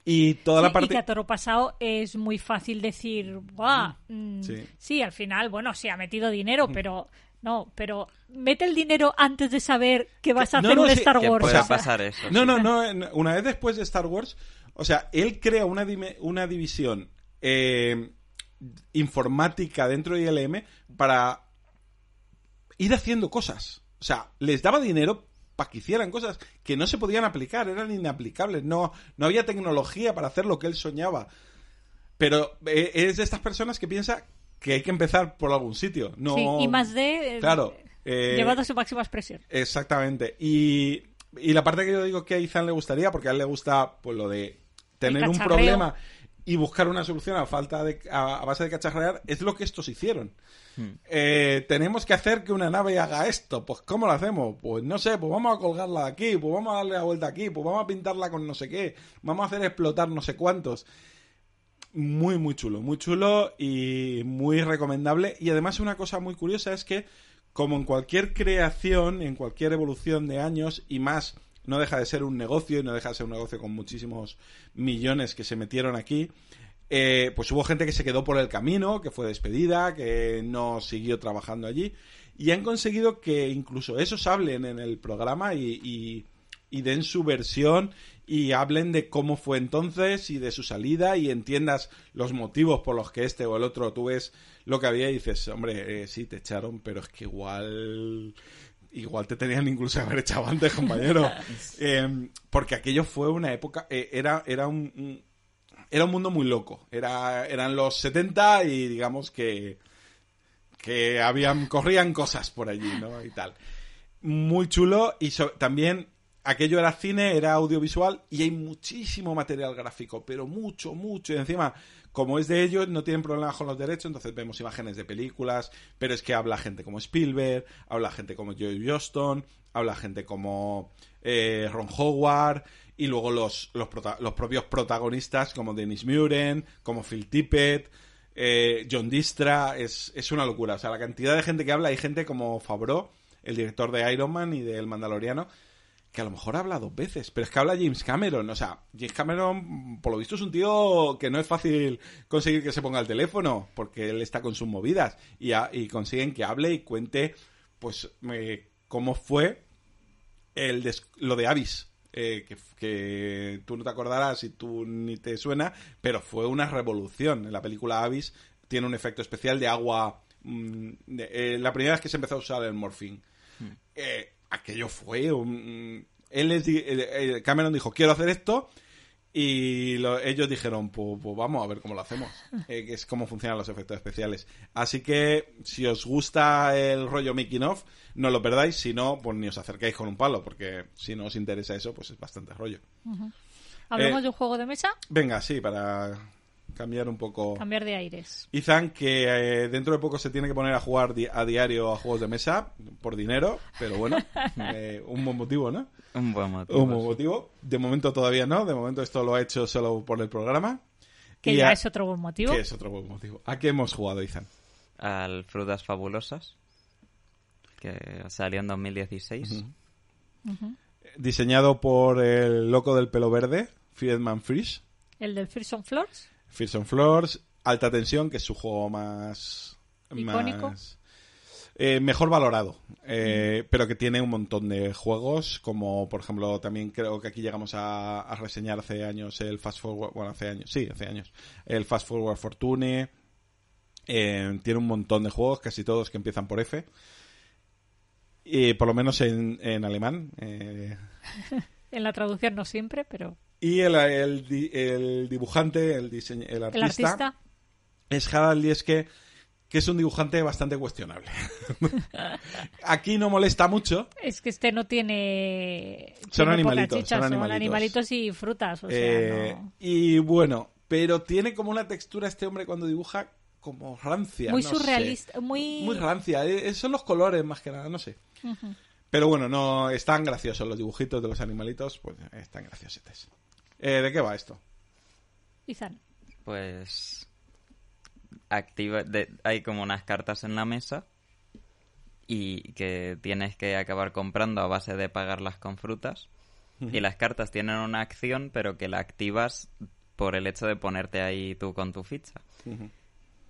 Y toda la parte... Y que a toro pasado es muy fácil decir, ¡buah! mm, Sí. sí. al final, bueno, sí ha metido dinero, pero no, pero mete el dinero antes de saber que vas a No, hacer no, un sí, Star Wars. pueda o sea, pasar eso. No, sí. no, no. Una vez después de Star Wars, o sea, él crea una, una división eh, informática dentro de ILM para ir haciendo cosas. O sea, les daba dinero para que hicieran cosas que no se podían aplicar, eran inaplicables. No, no había tecnología para hacer lo que él soñaba. Pero eh, es de estas personas que piensa que hay que empezar por algún sitio. No, sí, y más de... eh, Claro. eh, llevado a su máxima expresión. Exactamente. Y, y la parte que yo digo que a Izan le gustaría, porque a él le gusta pues lo de tener un problema y buscar una solución a falta de a, a base de cacharrear, es lo que estos hicieron. Eh, tenemos que hacer que una nave haga esto. Pues ¿cómo lo hacemos? Pues no sé, pues vamos a colgarla de aquí, pues vamos a darle la vuelta aquí, pues vamos a pintarla con no sé qué, vamos a hacer explotar no sé cuántos. Muy, muy chulo, muy chulo y muy recomendable. Y además una cosa muy curiosa es que, como en cualquier creación, en cualquier evolución de años y más, no deja de ser un negocio y no deja de ser un negocio con muchísimos millones que se metieron aquí, eh, pues hubo gente que se quedó por el camino, que fue despedida, que no siguió trabajando allí. Y han conseguido que incluso esos hablen en el programa y, den su versión y hablen de cómo fue entonces y de su salida y entiendas los motivos por los que este o el otro tú ves lo que había y dices, hombre, eh, sí, te echaron, pero es que igual igual te tenían incluso haber echado antes, compañero. Eh, porque aquello fue una época, eh, era, era un, un- era un mundo muy loco. Era, eran los 70 y digamos que, que habían, corrían cosas por allí, ¿no? Y tal. Muy chulo y so- también aquello era cine, era audiovisual y hay muchísimo material gráfico, pero mucho, mucho. Y encima, como es de ellos, no tienen problemas con los derechos, entonces vemos imágenes de películas, pero es que habla gente como Spielberg, habla gente como Joe Johnston, habla gente como eh, Ron Howard y luego los, los propios protagonistas como Dennis Muren, como Phil Tippett, eh, John Distra, es, es una locura. O sea, la cantidad de gente que habla, hay gente como Favreau, el director de Iron Man y del Mandaloriano, que a lo mejor habla dos veces, pero es que habla James Cameron. O sea, James Cameron, por lo visto, es un tío que no es fácil conseguir que se ponga el teléfono, porque él está con sus movidas y, a- y consiguen que hable y cuente, pues, eh, cómo fue el des- lo de Avis. eh, que, que tú no te acordarás y tú ni te suena, pero fue una revolución. En la película Avis tiene un efecto especial de agua. mm, de- eh, la primera vez que se empezó a usar el morphine. Eh, aquello fue un... Él les di- Cameron dijo, quiero hacer esto. Y lo- ellos dijeron, pues, pues vamos a ver cómo lo hacemos, eh, que es cómo funcionan los efectos especiales. Así que si os gusta el rollo making of, no lo perdáis, si no, pues ni os acercáis con un palo, porque si no os interesa eso, pues es bastante rollo. Hablamos Eh, de un juego de mesa, Venga, sí, para cambiar un poco. cambiar de aires. Ethan, que eh, dentro de poco se tiene que poner a jugar di- a diario a juegos de mesa por dinero, pero bueno, eh, un buen motivo, ¿no? Un buen motivo. Un buen motivo. De momento todavía no, de momento esto lo ha hecho solo por el programa. Que Y ya a- es otro buen motivo. que es otro buen motivo. ¿A qué hemos jugado, Ethan? Al Frutas Fabulosas, que salió en 2016. Diseñado por el loco del pelo verde, Friedman Frisch. El del First on Floors. Fears on Floors, Alta Tensión, que es su juego más... Icónico. más- eh, mejor valorado, eh, pero que tiene un montón de juegos, como por ejemplo también creo que aquí llegamos a, a reseñar hace años el Fast Forward, bueno, hace años, sí, hace años, el Fast Forward Fortune, eh, tiene un montón de juegos, casi todos que empiezan por F, y por lo menos en, en alemán, En la traducción no siempre, pero y el, el el dibujante, el, diseñ- el el artista, artista. es Harald Lieske, que es un dibujante bastante cuestionable. Aquí no molesta mucho. Es que este no tiene. Son tiene animalitos, chicha, son son animalitos. y frutas. O sea, eh, no- Y bueno, pero tiene como una textura este hombre cuando dibuja como rancia. Muy no surrealista. sé. Muy. Muy rancia. eh, Son los colores más que nada, no sé. Pero bueno, no están graciosos los dibujitos de los animalitos, pues eh, están graciosetes. Eh, ¿De qué va esto? Izan. Pues activa de- hay como unas cartas en la mesa y que tienes que acabar comprando a base de pagarlas con frutas y las cartas tienen una acción pero que la activas por el hecho de ponerte ahí tú con tu ficha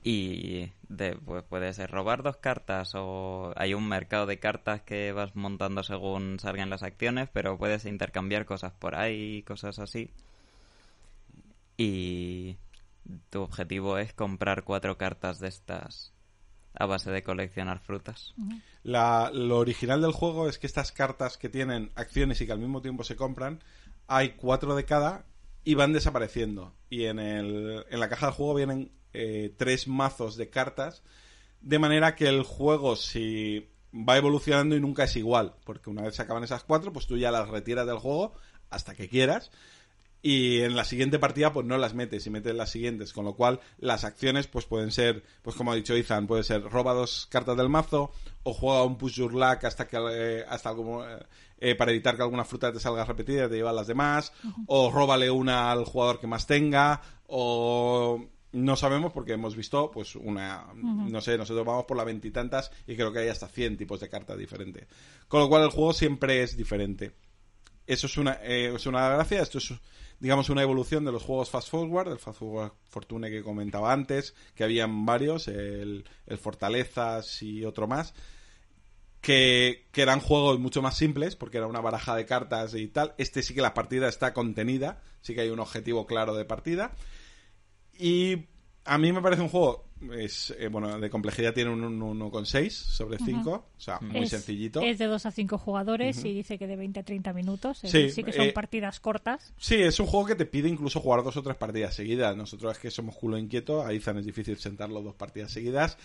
y de, pues puedes robar dos cartas o hay un mercado de cartas que vas montando según salgan las acciones pero puedes intercambiar cosas por ahí cosas así y tu objetivo es comprar cuatro cartas de estas a base de coleccionar frutas. La- lo original del juego es que estas cartas que tienen acciones y que al mismo tiempo se compran, hay cuatro de cada y van desapareciendo. Y en, el, en la caja del juego vienen eh, tres mazos de cartas, de manera que el juego si va evolucionando y nunca es igual, porque una vez se acaban esas cuatro, pues tú ya las retiras del juego hasta que quieras. Y en la siguiente partida, pues no las metes y metes las siguientes. Con lo cual, las acciones, pues pueden ser, pues como ha dicho Ethan, puede ser roba dos cartas del mazo, o juega un push your luck hasta que, eh, hasta eh, para evitar que alguna fruta te salga repetida y te lleva las demás, o róbale una al jugador que más tenga, o no sabemos porque hemos visto, pues una, no sé, nosotros vamos por la veintitantas y creo que hay hasta 100 tipos de cartas diferentes. Con lo cual, el juego siempre es diferente eso es una, eh, es una gracia. Esto es, digamos, una evolución de los juegos Fast Forward, del Fast Forward Fortune que comentaba antes, que habían varios, el, el Fortalezas y otro más, que, que eran juegos mucho más simples, porque era una baraja de cartas y tal. Este sí que la partida está contenida, sí que hay un objetivo claro de partida. Y a mí me parece un juego, es, eh, bueno, de complejidad tiene un 1,6 sobre 5, o sea, muy Es- sencillito. Es de 2 a 5 jugadores y dice que de 20 a 30 minutos. Sí, que son eh, partidas cortas. Sí, es un juego que te pide incluso jugar dos o tres partidas seguidas. Nosotros es que somos culo inquieto, a Izan es difícil sentarlo dos partidas seguidas.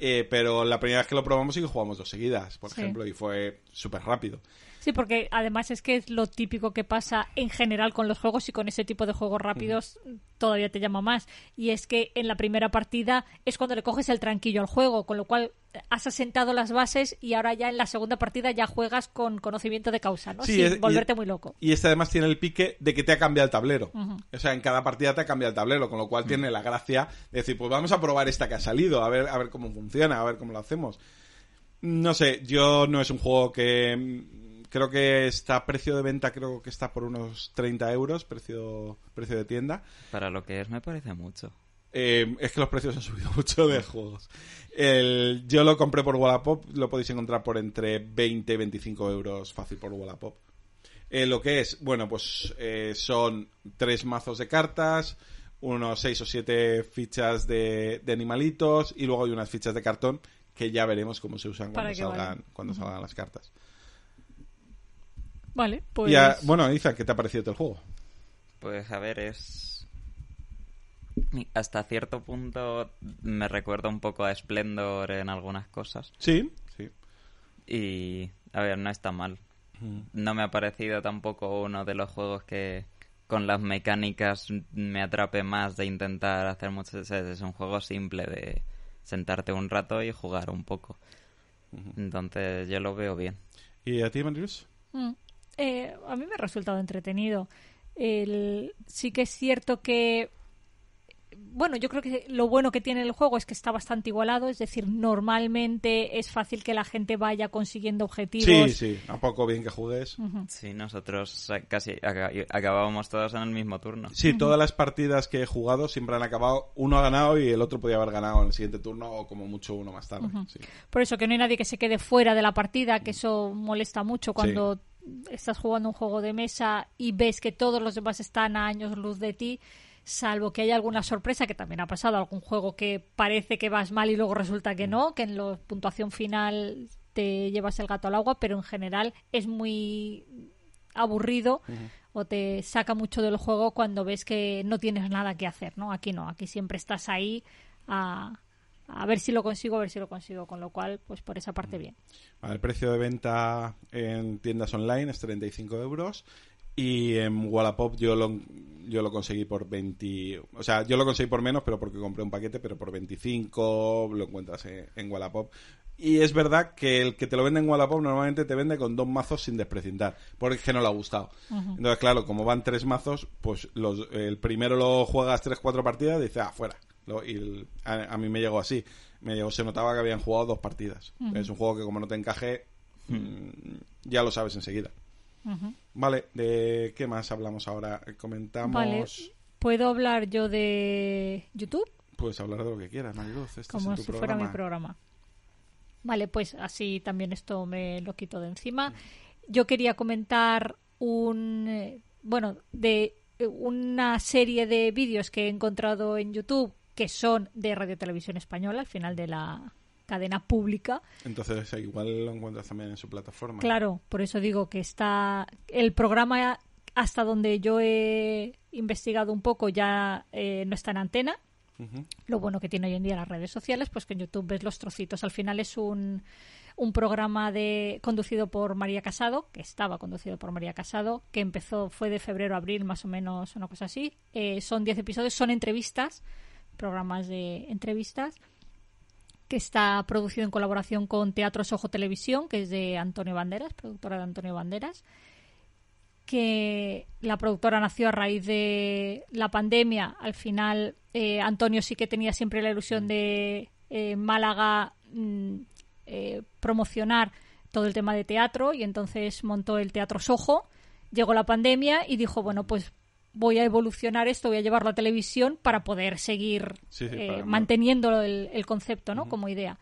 eh, pero la primera vez que lo probamos sí que jugamos dos seguidas, por Sí. ejemplo, y fue súper rápido. Sí, porque además es que es lo típico que pasa en general con los juegos y con ese tipo de juegos rápidos todavía te llama más. Y es que en la primera partida es cuando le coges el tranquillo al juego, con lo cual has asentado las bases y ahora ya en la segunda partida ya juegas con conocimiento de causa, ¿no? Sí, Sin es- y- volverte muy loco. Y este además tiene el pique de que te ha cambiado el tablero. O sea, en cada partida te ha cambiado el tablero, con lo cual tiene la gracia de decir, pues vamos a probar esta que ha salido, a ver, a ver cómo funciona, a ver cómo lo hacemos. No sé, yo no es un juego que creo que está a precio de venta, creo que está por unos 30 euros, precio, precio de tienda. Para lo que es me parece mucho. Eh, es que los precios han subido mucho de juegos. El- yo lo compré por Wallapop, lo podéis encontrar por entre 20 y 25 euros fácil por Wallapop. Eh, lo que es, bueno, pues eh, son tres mazos de cartas, unos seis o siete fichas de, de animalitos y luego hay unas fichas de cartón que ya veremos cómo se usan ¿Para cuando salgan, cuando salgan las cartas. Vale, pues... Y a- bueno, Isa, ¿qué te ha parecido el juego? Pues a ver, es... Hasta cierto punto me recuerda un poco a Splendor en algunas cosas. Sí, sí. Y, a ver, no está mal. No me ha parecido tampoco uno de los juegos que con las mecánicas me atrape más de intentar hacer muchos... Es un juego simple de sentarte un rato y jugar un poco. Entonces yo lo veo bien. ¿Y a ti, Marius? Mm. Eh, a mí me ha resultado entretenido. El, sí que es cierto que bueno, yo creo que lo bueno que tiene el juego es que está bastante igualado, es decir, normalmente es fácil que la gente vaya consiguiendo objetivos. Sí, sí, a poco bien que juegues. Sí, nosotros casi acabábamos todos en el mismo turno. Sí, todas las partidas que he jugado siempre han acabado, uno ha ganado y el otro podía haber ganado en el siguiente turno o como mucho uno más tarde. Por eso que no hay nadie que se quede fuera de la partida, que eso molesta mucho cuando estás jugando un juego de mesa y ves que todos los demás están a años luz de ti salvo que haya alguna sorpresa, que también ha pasado, algún juego que parece que vas mal y luego resulta que no, que en la puntuación final te llevas el gato al agua, pero en general es muy aburrido o te saca mucho del juego cuando ves que no tienes nada que hacer, ¿no? Aquí no, aquí siempre estás ahí a, a ver si lo consigo, a ver si lo consigo, con lo cual, pues por esa parte bien. el precio de venta en tiendas online es 35 euros y en Wallapop yo lo, yo lo conseguí por 20... O sea, yo lo conseguí por menos, pero porque compré un paquete, pero por 25 lo encuentras en, Wallapop. Y es verdad que el que te lo vende en Wallapop normalmente te vende con dos mazos sin desprecintar, porque es que no le ha gustado. Entonces, claro, como van tres mazos, pues los, el primero lo juegas tres, cuatro partidas y dices, ah, fuera. Y a, mí me llegó así. Me llegó, se notaba que habían jugado dos partidas. Es un juego que como no te encaje, mm, ya lo sabes enseguida. Vale, ¿de qué más hablamos ahora? Comentamos... Vale. ¿Puedo hablar yo de YouTube? Puedes hablar de lo que quieras, Mariluz. Este Como si fuera mi programa. Vale, pues así también esto me lo quito de encima. Yo quería comentar un... Eh, bueno, de eh, una serie de vídeos que he encontrado en YouTube que son de Radio Televisión Española, al final de la, cadena pública. Entonces igual lo encuentras también en su plataforma. Claro, por eso digo que está el programa hasta donde yo he investigado un poco ya eh, no está en antena. Lo bueno que tiene hoy en día las redes sociales, pues que en YouTube ves los trocitos. Al final es un, un programa de conducido por María Casado, que estaba conducido por María Casado, que empezó, fue de febrero a abril, más o menos, una cosa así. Eh, son 10 episodios, son entrevistas, programas de entrevistas que está producido en colaboración con Teatro Sojo Televisión, que es de Antonio Banderas, productora de Antonio Banderas, que la productora nació a raíz de la pandemia. Al final, eh, Antonio sí que tenía siempre la ilusión de eh, Málaga mm, eh, promocionar todo el tema de teatro y entonces montó el Teatro Sojo. Llegó la pandemia y dijo, bueno, pues voy a evolucionar esto, voy a llevarlo a televisión para poder seguir eh, manteniendo el, concepto, ¿no? Como idea.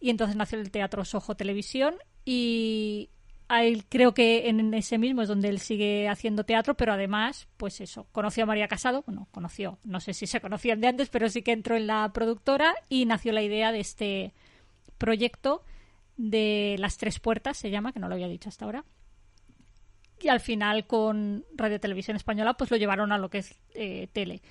Y entonces nació el Teatro Sojo Televisión y ahí creo que en ese mismo es donde él sigue haciendo teatro, pero además, pues eso, conoció a María Casado, bueno, conoció, no sé si se conocían de antes, pero sí que entró en la productora y nació la idea de este proyecto de Las Tres Puertas, se llama, que no lo había dicho hasta ahora, y al final con Radio Televisión Española pues lo llevaron a lo que es eh, tele.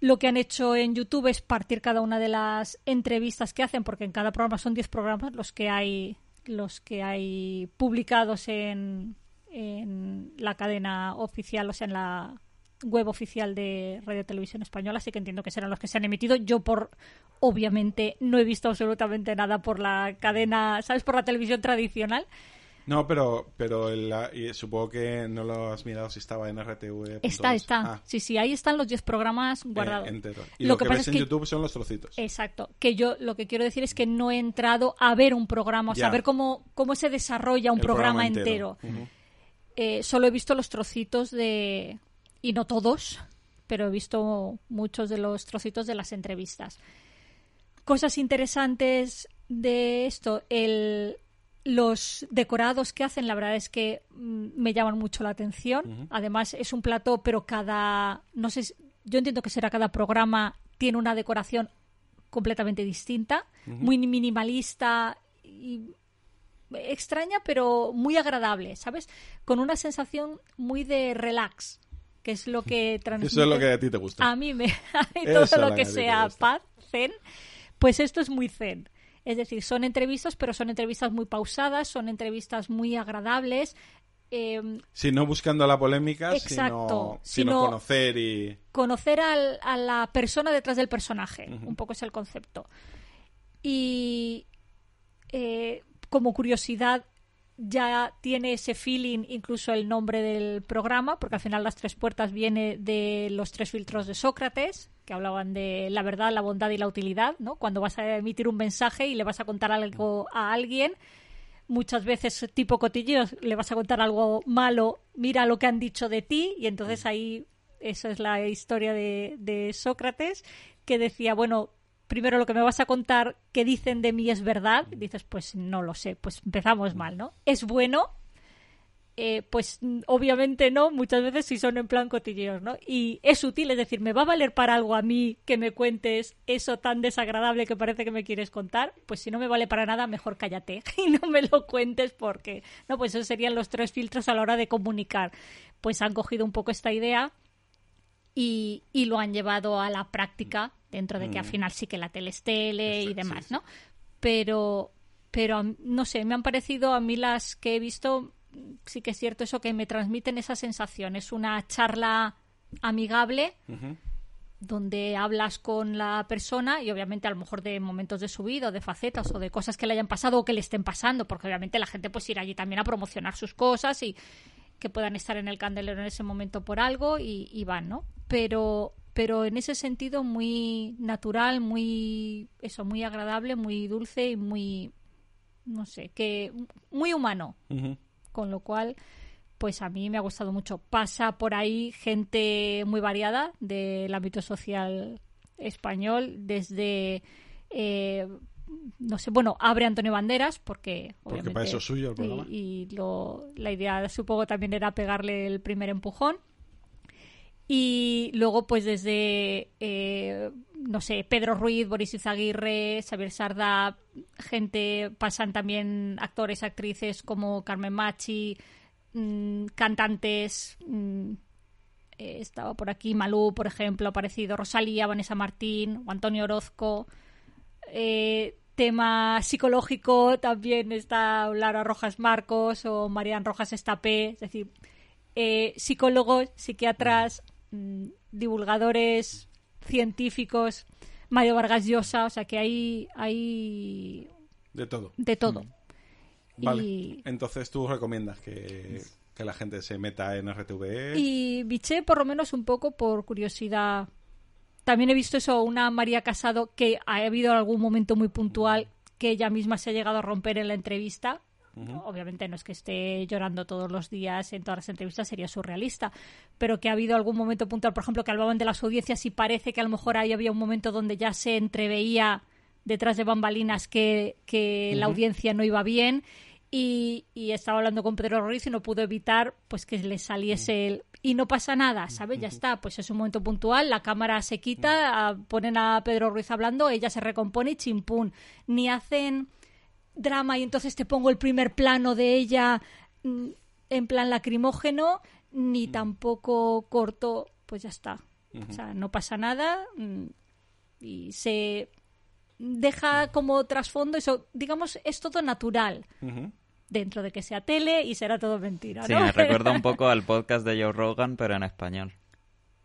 Lo que han hecho en YouTube es partir cada una de las entrevistas que hacen, porque en cada programa son 10 programas los que hay los que hay publicados en, en la cadena oficial, o sea, en la web oficial de Radio Televisión Española, así que entiendo que serán los que se han emitido. Yo por obviamente no he visto absolutamente nada por la cadena, ¿sabes? Por la televisión tradicional. No, pero, pero supongo que no lo has mirado si estaba en RTV. Está, está. Ah. Sí, sí, ahí están los 10 programas guardados. Eh, y lo, que, ves en YouTube son los trocitos. Exacto. Que yo lo que quiero decir es que no he entrado a ver un programa, o sea, a ver cómo, cómo se desarrolla un programa, entero. Eh, solo he visto los trocitos de. Y no todos, pero he visto muchos de los trocitos de las entrevistas. Cosas interesantes de esto, el los decorados que hacen, la verdad es que mm, me llaman mucho la atención. Además, es un plato, pero cada. No sé, yo entiendo que será cada programa tiene una decoración completamente distinta, muy minimalista y extraña, pero muy agradable, ¿sabes? Con una sensación muy de relax. que es lo que transmite... Eso es lo que a ti te gusta. A mí me... A mí todo lo que sea paz, zen, pues esto es muy zen. Es decir, son entrevistas, pero son entrevistas muy pausadas, son entrevistas muy agradables. eh, Sí, no buscando la polémica, Exacto, sino, sino sino- conocer y... conocer al- a la persona detrás del personaje, un poco es el concepto. Y eh, como curiosidad, ya tiene ese feeling incluso el nombre del programa, porque al final las tres puertas viene de los tres filtros de Sócrates, que hablaban de la verdad, la bondad y la utilidad, ¿no? Cuando vas a emitir un mensaje y le vas a contar algo a alguien, muchas veces tipo cotilleos le vas a contar algo malo, mira lo que han dicho de ti y entonces ahí esa es la historia de, de Sócrates que decía, bueno, primero lo que me vas a contar que dicen de mí es verdad, dices, pues no lo sé, pues empezamos mal, ¿no? ¿Es bueno? Eh, pues mm, obviamente no, muchas veces sí son en plan cotilleos, ¿no? Y es útil, es decir, ¿me va a valer para algo a mí que me cuentes eso tan desagradable que parece que me quieres contar? Pues si no me vale para nada, mejor cállate y no me lo cuentes porque, no, pues esos serían los tres filtros a la hora de comunicar. Pues han cogido un poco esta idea y, y lo han llevado a la práctica, dentro de que al final sí que la tele es tele y demás, ¿no? Pero, pero no sé, me han parecido a mí las que he visto, sí que es cierto eso, que me transmiten esa sensación. Es una charla amigable donde hablas con la persona y obviamente a lo mejor de momentos de su vida o de facetas o de cosas que le hayan pasado o que le estén pasando, porque obviamente la gente pues irá allí también a promocionar sus cosas y que puedan estar en el candelero en ese momento por algo y, y van, ¿no? Pero pero en ese sentido muy natural, muy eso, muy agradable, muy dulce y muy no sé, que muy humano. Con lo cual pues a mí me ha gustado mucho. Pasa por ahí gente muy variada del ámbito social español, desde, eh, no sé, bueno, abre Antonio Banderas, porque... Porque para eso es suyo el programa. Y, y lo- la idea supongo también era pegarle el primer empujón. Y luego, pues desde, eh, no sé, Pedro Ruiz, Boris Izaguirre, Xavier Sarda, gente, pasan también actores, actrices como Carmen Machi, mm, cantantes, mm, eh, estaba por aquí Malú, por ejemplo, ha aparecido Rosalía, Vanessa Martín, o Antonio Orozco. Eh, tema psicológico también está Lara Rojas Marcos o Marian Rojas Estapé, es decir, eh, psicólogos, psiquiatras, divulgadores científicos, Mario Vargas Llosa, o sea que hay, hay De todo. de todo. Vale. Y- Entonces tú recomiendas que, que la gente se meta en RTVE. Y biché por lo menos un poco por curiosidad. También he visto eso, una María Casado que ha habido algún momento muy puntual que ella misma se ha llegado a romper en la entrevista. Obviamente no es que esté llorando todos los días en todas las entrevistas, sería surrealista, pero que ha habido algún momento puntual, por ejemplo, que hablaban de las audiencias y parece que a lo mejor ahí había un momento donde ya se entreveía detrás de bambalinas que, que la audiencia no iba bien y, y estaba hablando con Pedro Ruiz y no pudo evitar pues que le saliese el y no pasa nada, ¿sabes? Ya está, pues es un momento puntual, la cámara se quita, a- ponen a Pedro Ruiz hablando, ella se recompone y chimpún. Ni hacen drama y entonces te pongo el primer plano de ella mm, en plan lacrimógeno, ni tampoco corto, pues ya está. O sea, no pasa nada mm, y se deja como trasfondo eso, digamos, es todo natural dentro de que sea tele y será todo mentira, Sí, me recuerda un poco al podcast de Joe Rogan, pero en español.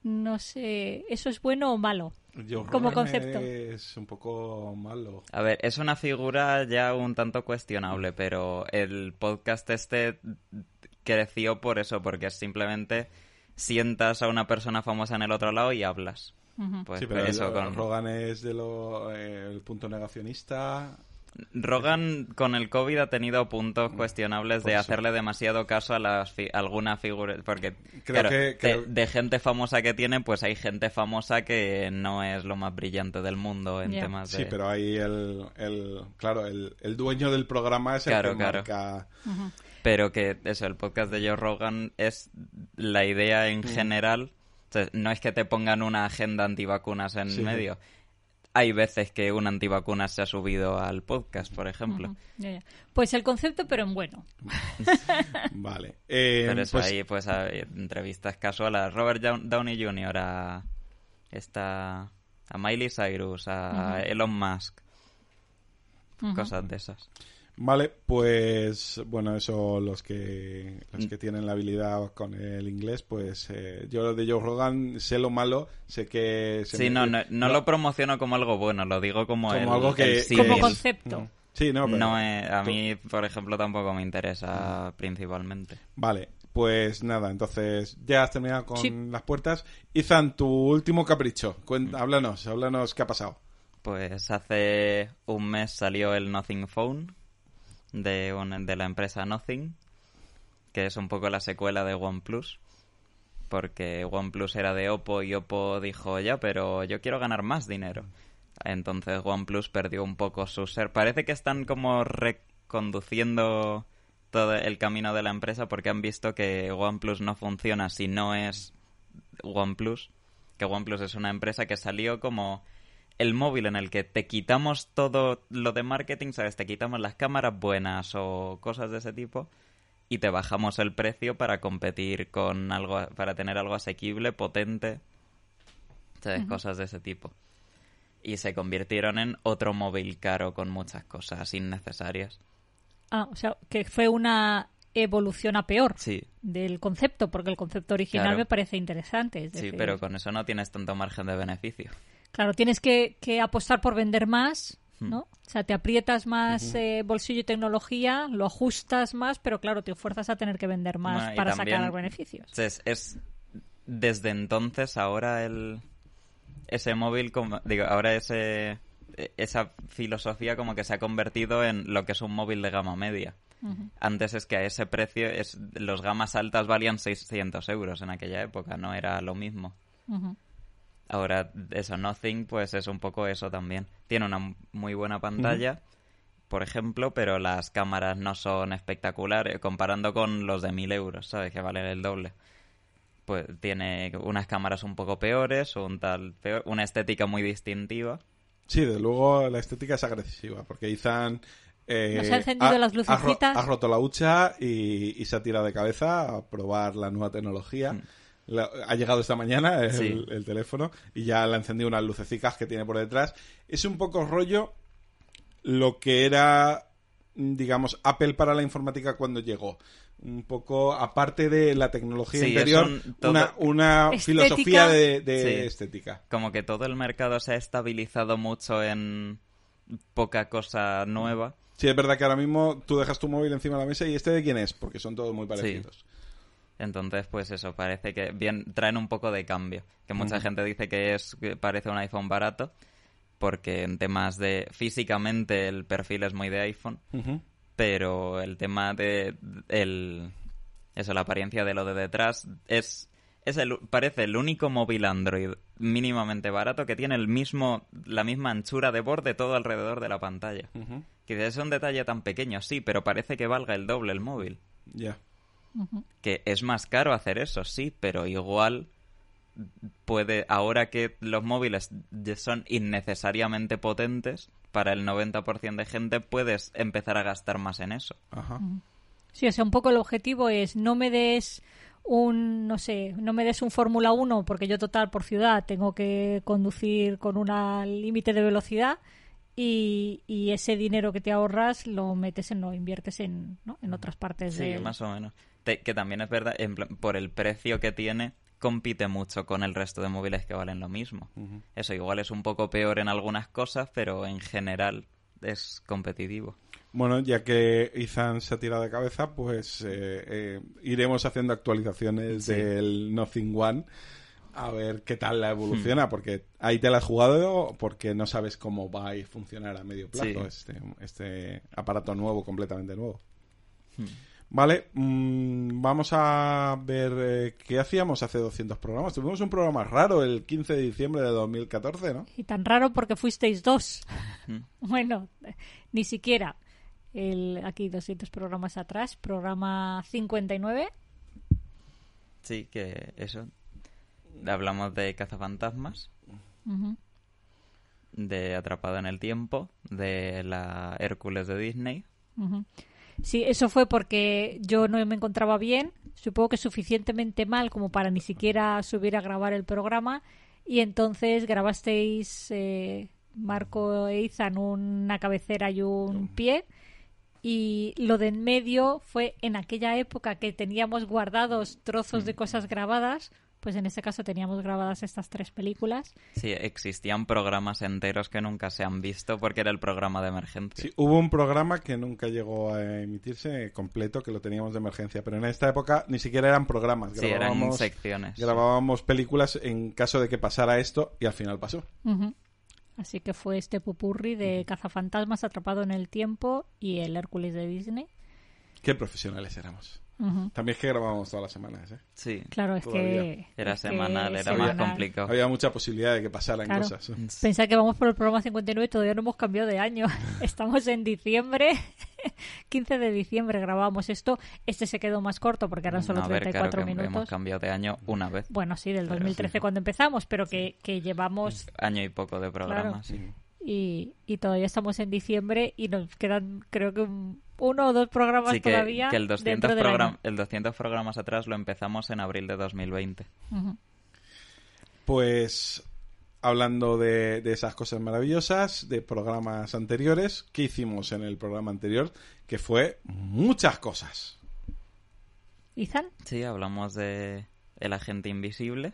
No sé, ¿eso es bueno o malo? Joe Como Rogan concepto. Es un poco malo. A ver, es una figura ya un tanto cuestionable, pero el podcast este creció por eso, porque es simplemente sientas a una persona famosa en el otro lado y hablas. Pues sí, pero eso el- con Rogan es de lo, eh, el punto negacionista. Rogan con el COVID ha tenido puntos cuestionables por de eso. hacerle demasiado caso a las fi- alguna figura porque Creo claro, que- de- creo- De, gente famosa que tiene pues hay gente famosa que no es lo más brillante del mundo en temas de Sí, pero ahí el, el claro, el, el dueño del programa es el Claro, que claro. marca. pero que eso el podcast de Joe Rogan es la idea en general o sea, no es que te pongan una agenda antivacunas en sí. medio hay veces que un antivacunas se ha subido al podcast, por ejemplo. Pues el concepto, pero en bueno. Vale. Eh, Pero eso pues, ahí, pues, a- entrevistas casuales. Robert Down- Downey Jr., a, esta, a Miley Cyrus, a Elon Musk, cosas de esas. Vale, pues bueno, eso los que los que tienen la habilidad con el inglés, pues eh, yo de Joe Rogan sé lo malo, sé que se Sí, me- no, no, no lo promociono como algo bueno, lo digo como, como el, algo que el Como concepto. Mm. Sí, no, pero- No, eh, a mí, por ejemplo, tampoco me interesa principalmente. Vale, pues nada, entonces ya has terminado con Sí. las puertas. Izan, tu último capricho, Cuenta, háblanos, háblanos qué ha pasado. Pues hace un mes salió el Nothing Phone de, un- de la empresa Nothing, que es un poco la secuela de OnePlus, porque OnePlus era de Oppo y Oppo dijo, ya, pero yo quiero ganar más dinero. Entonces OnePlus perdió un poco su ser. Parece que están como reconduciendo todo el camino de la empresa porque han visto que OnePlus no funciona si no es OnePlus. Que OnePlus es una empresa que salió como el móvil en el que te quitamos todo lo de marketing, ¿sabes? Te quitamos las cámaras buenas o cosas de ese tipo y te bajamos el precio para competir con algo, para tener algo asequible, potente, ¿sabes? Cosas de ese tipo. Y se convirtieron en otro móvil caro con muchas cosas innecesarias. Ah, o sea, que fue una evolución a peor Sí, del concepto, porque el concepto original Claro. me parece interesante. es sí, pero con eso no tienes tanto margen de beneficio. Claro, tienes que, que apostar por vender más, Hmm. ¿no? O sea, te aprietas más eh, bolsillo y tecnología, lo ajustas más, pero claro, te fuerzas a tener que vender más para también- sacar beneficios. Entonces, es desde entonces ahora el ese móvil como digo, ahora ese esa filosofía como que se ha convertido en lo que es un móvil de gama media. Antes es que a ese precio es los gamas altas valían 600 euros en aquella época, no era lo mismo. Ahora eso Nothing pues es un poco eso también. Tiene una muy buena pantalla, por ejemplo, pero las cámaras no son espectaculares comparando con los de 1000 euros, ¿sabes? Que valen el doble. Pues tiene unas cámaras un poco peores, un tal peor, una estética muy distintiva. Sí, de luego la estética es agresiva, porque Izan... eh, Nos ha encendido las ha ro- lucecitas. Ha, roto la hucha y, y se ha tirado de cabeza a probar la nueva tecnología. La- ha llegado esta mañana el. Sí. el teléfono y ya le ha encendido unas lucecicas que tiene por detrás. Es un poco rollo lo que era, digamos, Apple para la informática cuando llegó. Un poco, aparte de la tecnología Sí, interior, es un todo- una, filosofía de, de Sí. estética. Como que todo el mercado se ha estabilizado mucho en poca cosa nueva. Sí, es verdad que ahora mismo tú dejas tu móvil encima de la mesa y este de quién es, porque son todos muy parecidos. Entonces, pues eso, parece que bien traen un poco de cambio. Que mucha gente dice que es que parece un iPhone barato, porque en temas de físicamente el perfil es muy de iPhone, pero el tema de el eso, la apariencia de lo de detrás es es el parece el único móvil Android mínimamente barato que tiene el mismo la misma anchura de borde todo alrededor de la pantalla. Que es un detalle tan pequeño, sí, pero parece que valga el doble el móvil. Ya. Que es más caro hacer eso, sí, pero igual puede, ahora que los móviles ya son innecesariamente potentes, para el 90% de gente puedes empezar a gastar más en eso. Ajá. Sí, o sea, un poco el objetivo es no me des un, no sé, no me des un Fórmula 1 porque yo total por ciudad tengo que conducir con un límite de velocidad y, y ese dinero que te ahorras lo metes en, lo inviertes en, ¿no? en otras partes Sí, de... más o menos. Te- que también es verdad, en plan, por el precio que tiene, compite mucho con el resto de móviles que valen lo mismo. Eso igual es un poco peor en algunas cosas, pero en general es competitivo. Bueno, ya que Izan se ha tirado de cabeza, pues eh, eh, iremos haciendo actualizaciones Sí. del Nothing One a ver qué tal la Hmm. evoluciona, porque ahí te la has jugado porque no sabes cómo va a funcionar a medio plazo Sí. este, este aparato nuevo, completamente nuevo. Hmm. Vale, mm, vamos a ver eh, qué hacíamos hace 200 programas. Tuvimos un programa raro el 15 de diciembre de 2014, ¿no? Y tan raro porque fuisteis dos. Bueno, ni siquiera. El, aquí 200 programas atrás, programa 59. Sí, que eso. Hablamos de cazafantasmas. Ujú. de Atrapado en el Tiempo, de la Hércules de Disney. Ujú. Sí, eso fue porque yo no me encontraba bien, supongo que suficientemente mal como para ni siquiera subir a grabar el programa. Y entonces grabasteis eh, Marco e Izan una cabecera y un pie. Y lo de en medio fue en aquella época que teníamos guardados trozos de cosas grabadas, pues en este caso teníamos grabadas estas tres películas. Sí, existían programas enteros que nunca se han visto porque era el programa de emergencia. Sí, hubo un programa que nunca llegó a emitirse completo, que lo teníamos de emergencia, pero en esta época ni siquiera eran programas, Sí, eran grabábamos, secciones. grabábamos películas en caso de que pasara esto y al final pasó. Así que fue este pupurri de Cazafantasmas atrapado en el tiempo y el Hércules de Disney. Qué profesionales éramos. También es que grabábamos todas las semanas, ¿eh? Sí, Claro, es Todavía. que... era es que semanal, era semanal. más complicado. Había mucha posibilidad de que pasaran Claro. cosas. ¿eh? Pensad que vamos por el programa 59 y todavía no hemos cambiado de año. Estamos en diciembre, 15 de diciembre grabamos esto. Este se quedó más corto porque eran solo a ver, 34 claro que hemos minutos. cambiado de año una vez. Bueno, sí, del Pero 2013 sí. cuando empezamos, pero que, que llevamos Año y poco de programa, Claro. sí. y, y todavía estamos en diciembre y nos quedan creo que un- uno o dos programas Sí, que, todavía que el, 200 dentro del program- año. el 200 programas atrás lo empezamos en abril de 2020. Ujú. Pues hablando de, de esas cosas maravillosas, de programas anteriores, ¿qué hicimos en el programa anterior? Que fue muchas cosas. ¿Izan? Sí, hablamos de El Agente Invisible,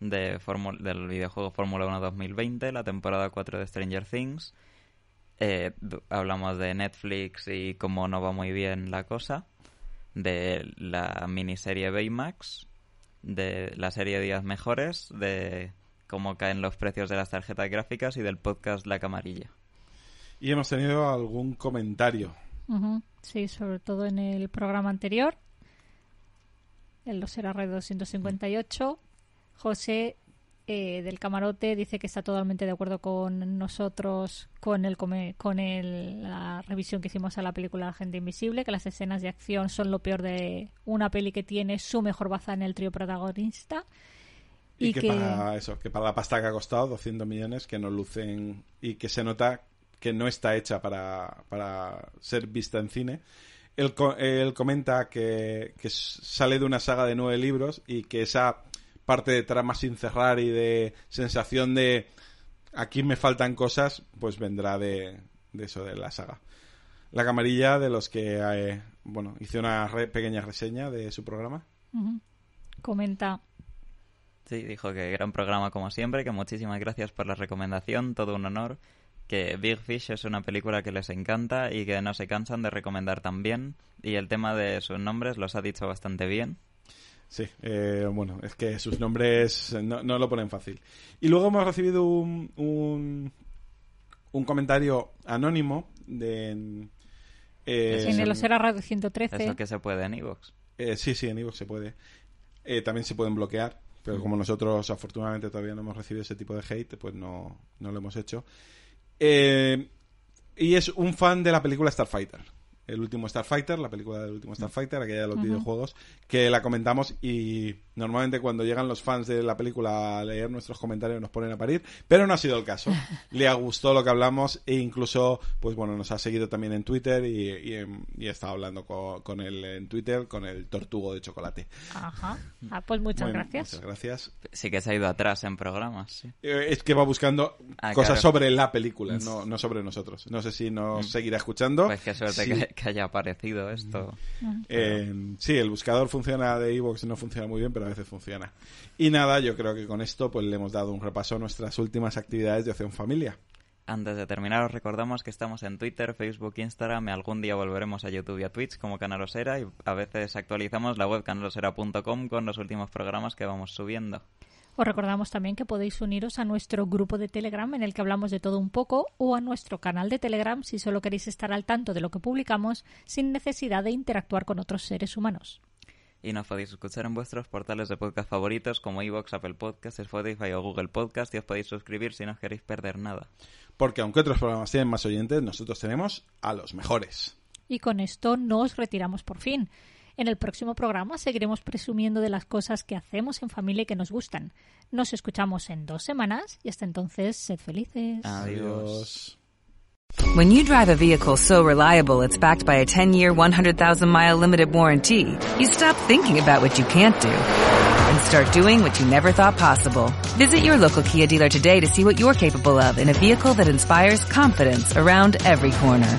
de Fórmula- del videojuego Fórmula 1 2020, la temporada 4 de Stranger Things. Eh, hablamos de Netflix y cómo no va muy bien la cosa, de la miniserie Baymax, de la serie Días Mejores, de cómo caen los precios de las tarjetas gráficas y del podcast La Camarilla. Y hemos tenido algún comentario. Sí, sobre todo en el programa anterior, en los R 258. José eh, del Camarote dice que está totalmente de acuerdo con nosotros con el con el- la revisión que hicimos a la película La Gente Invisible, que las escenas de acción son lo peor de una peli que tiene su mejor baza en el trío protagonista. Y, Y que, que- para eso, que para la pasta que ha costado, 200 millones, que no lucen y que se nota que no está hecha para, para ser vista en cine. Él, co- él comenta que, que sale de una saga de nueve libros y que esa parte de trama sin cerrar y de sensación de aquí me faltan cosas, pues vendrá de, de eso, de la saga. La camarilla de los que, eh, bueno, hice una re- pequeña reseña de su programa. Comenta Sí, dijo que gran programa como siempre, que muchísimas gracias por la recomendación, todo un honor, que Big Fish es una película que les encanta y que no se cansan de recomendar también, y el tema de sus nombres los ha dicho bastante bien. Sí, eh, bueno, es que sus nombres eh, no, no lo ponen fácil. Y luego hemos recibido un, un, un comentario anónimo de... eh, Sí, en el Osera Radio 113. Eso que se puede en Evox. eh, sí, sí, en iVoox se puede. Eh, también se pueden bloquear, pero como nosotros afortunadamente todavía no hemos recibido ese tipo de hate, pues no, no lo hemos hecho. Eh, y es un fan de la película Starfighter. El último Starfighter, la película del último Starfighter, aquella de los videojuegos, que la comentamos y normalmente cuando llegan los fans de la película a leer nuestros comentarios nos ponen a parir, pero no ha sido el caso. Le ha gustado lo que hablamos e incluso, pues bueno, nos ha seguido también en Twitter y, y, y he estado hablando con, con él en Twitter, con el tortugo de chocolate. Ajá. Ah, pues muchas Bueno, gracias. Muchas gracias. Sí que se ha ido atrás en programas, sí. Eh, Es que va buscando Ah, cosas claro. sobre la película, no, no sobre nosotros. No sé si nos seguirá escuchando. Pues qué suerte Sí. que, que haya aparecido esto. Eh, sí, el buscador funciona de Evox, no funciona muy bien, pero a veces funciona. Y nada, yo creo que con esto pues le hemos dado un repaso a nuestras últimas actividades de Opción Familia. Antes de terminar, os recordamos que estamos en Twitter, Facebook, Instagram y algún día volveremos a YouTube y a Twitch como Canalosera y a veces actualizamos la web canalosera.com con los últimos programas que vamos subiendo. Os recordamos también que podéis uniros a nuestro grupo de Telegram en el que hablamos de todo un poco o a nuestro canal de Telegram si solo queréis estar al tanto de lo que publicamos sin necesidad de interactuar con otros seres humanos. Y nos podéis escuchar en vuestros portales de podcast favoritos como iVoox, Apple Podcasts, Spotify o Google Podcast y os podéis suscribir si no os queréis perder nada. Porque aunque otros programas tienen más oyentes, nosotros tenemos a los mejores. Y con esto nos retiramos por fin. En el próximo programa seguiremos presumiendo de las cosas que hacemos en familia y que nos gustan. Nos escuchamos en dos semanas y hasta entonces, sed felices. Adiós. When you drive a vehicle so reliable it's backed by a 10-year, 100,000-mile limited warranty, you stop thinking about what you can't do and start doing what you never thought possible. Visit your local Kia dealer today to see what you're capable of in a vehicle that inspires confidence around every corner.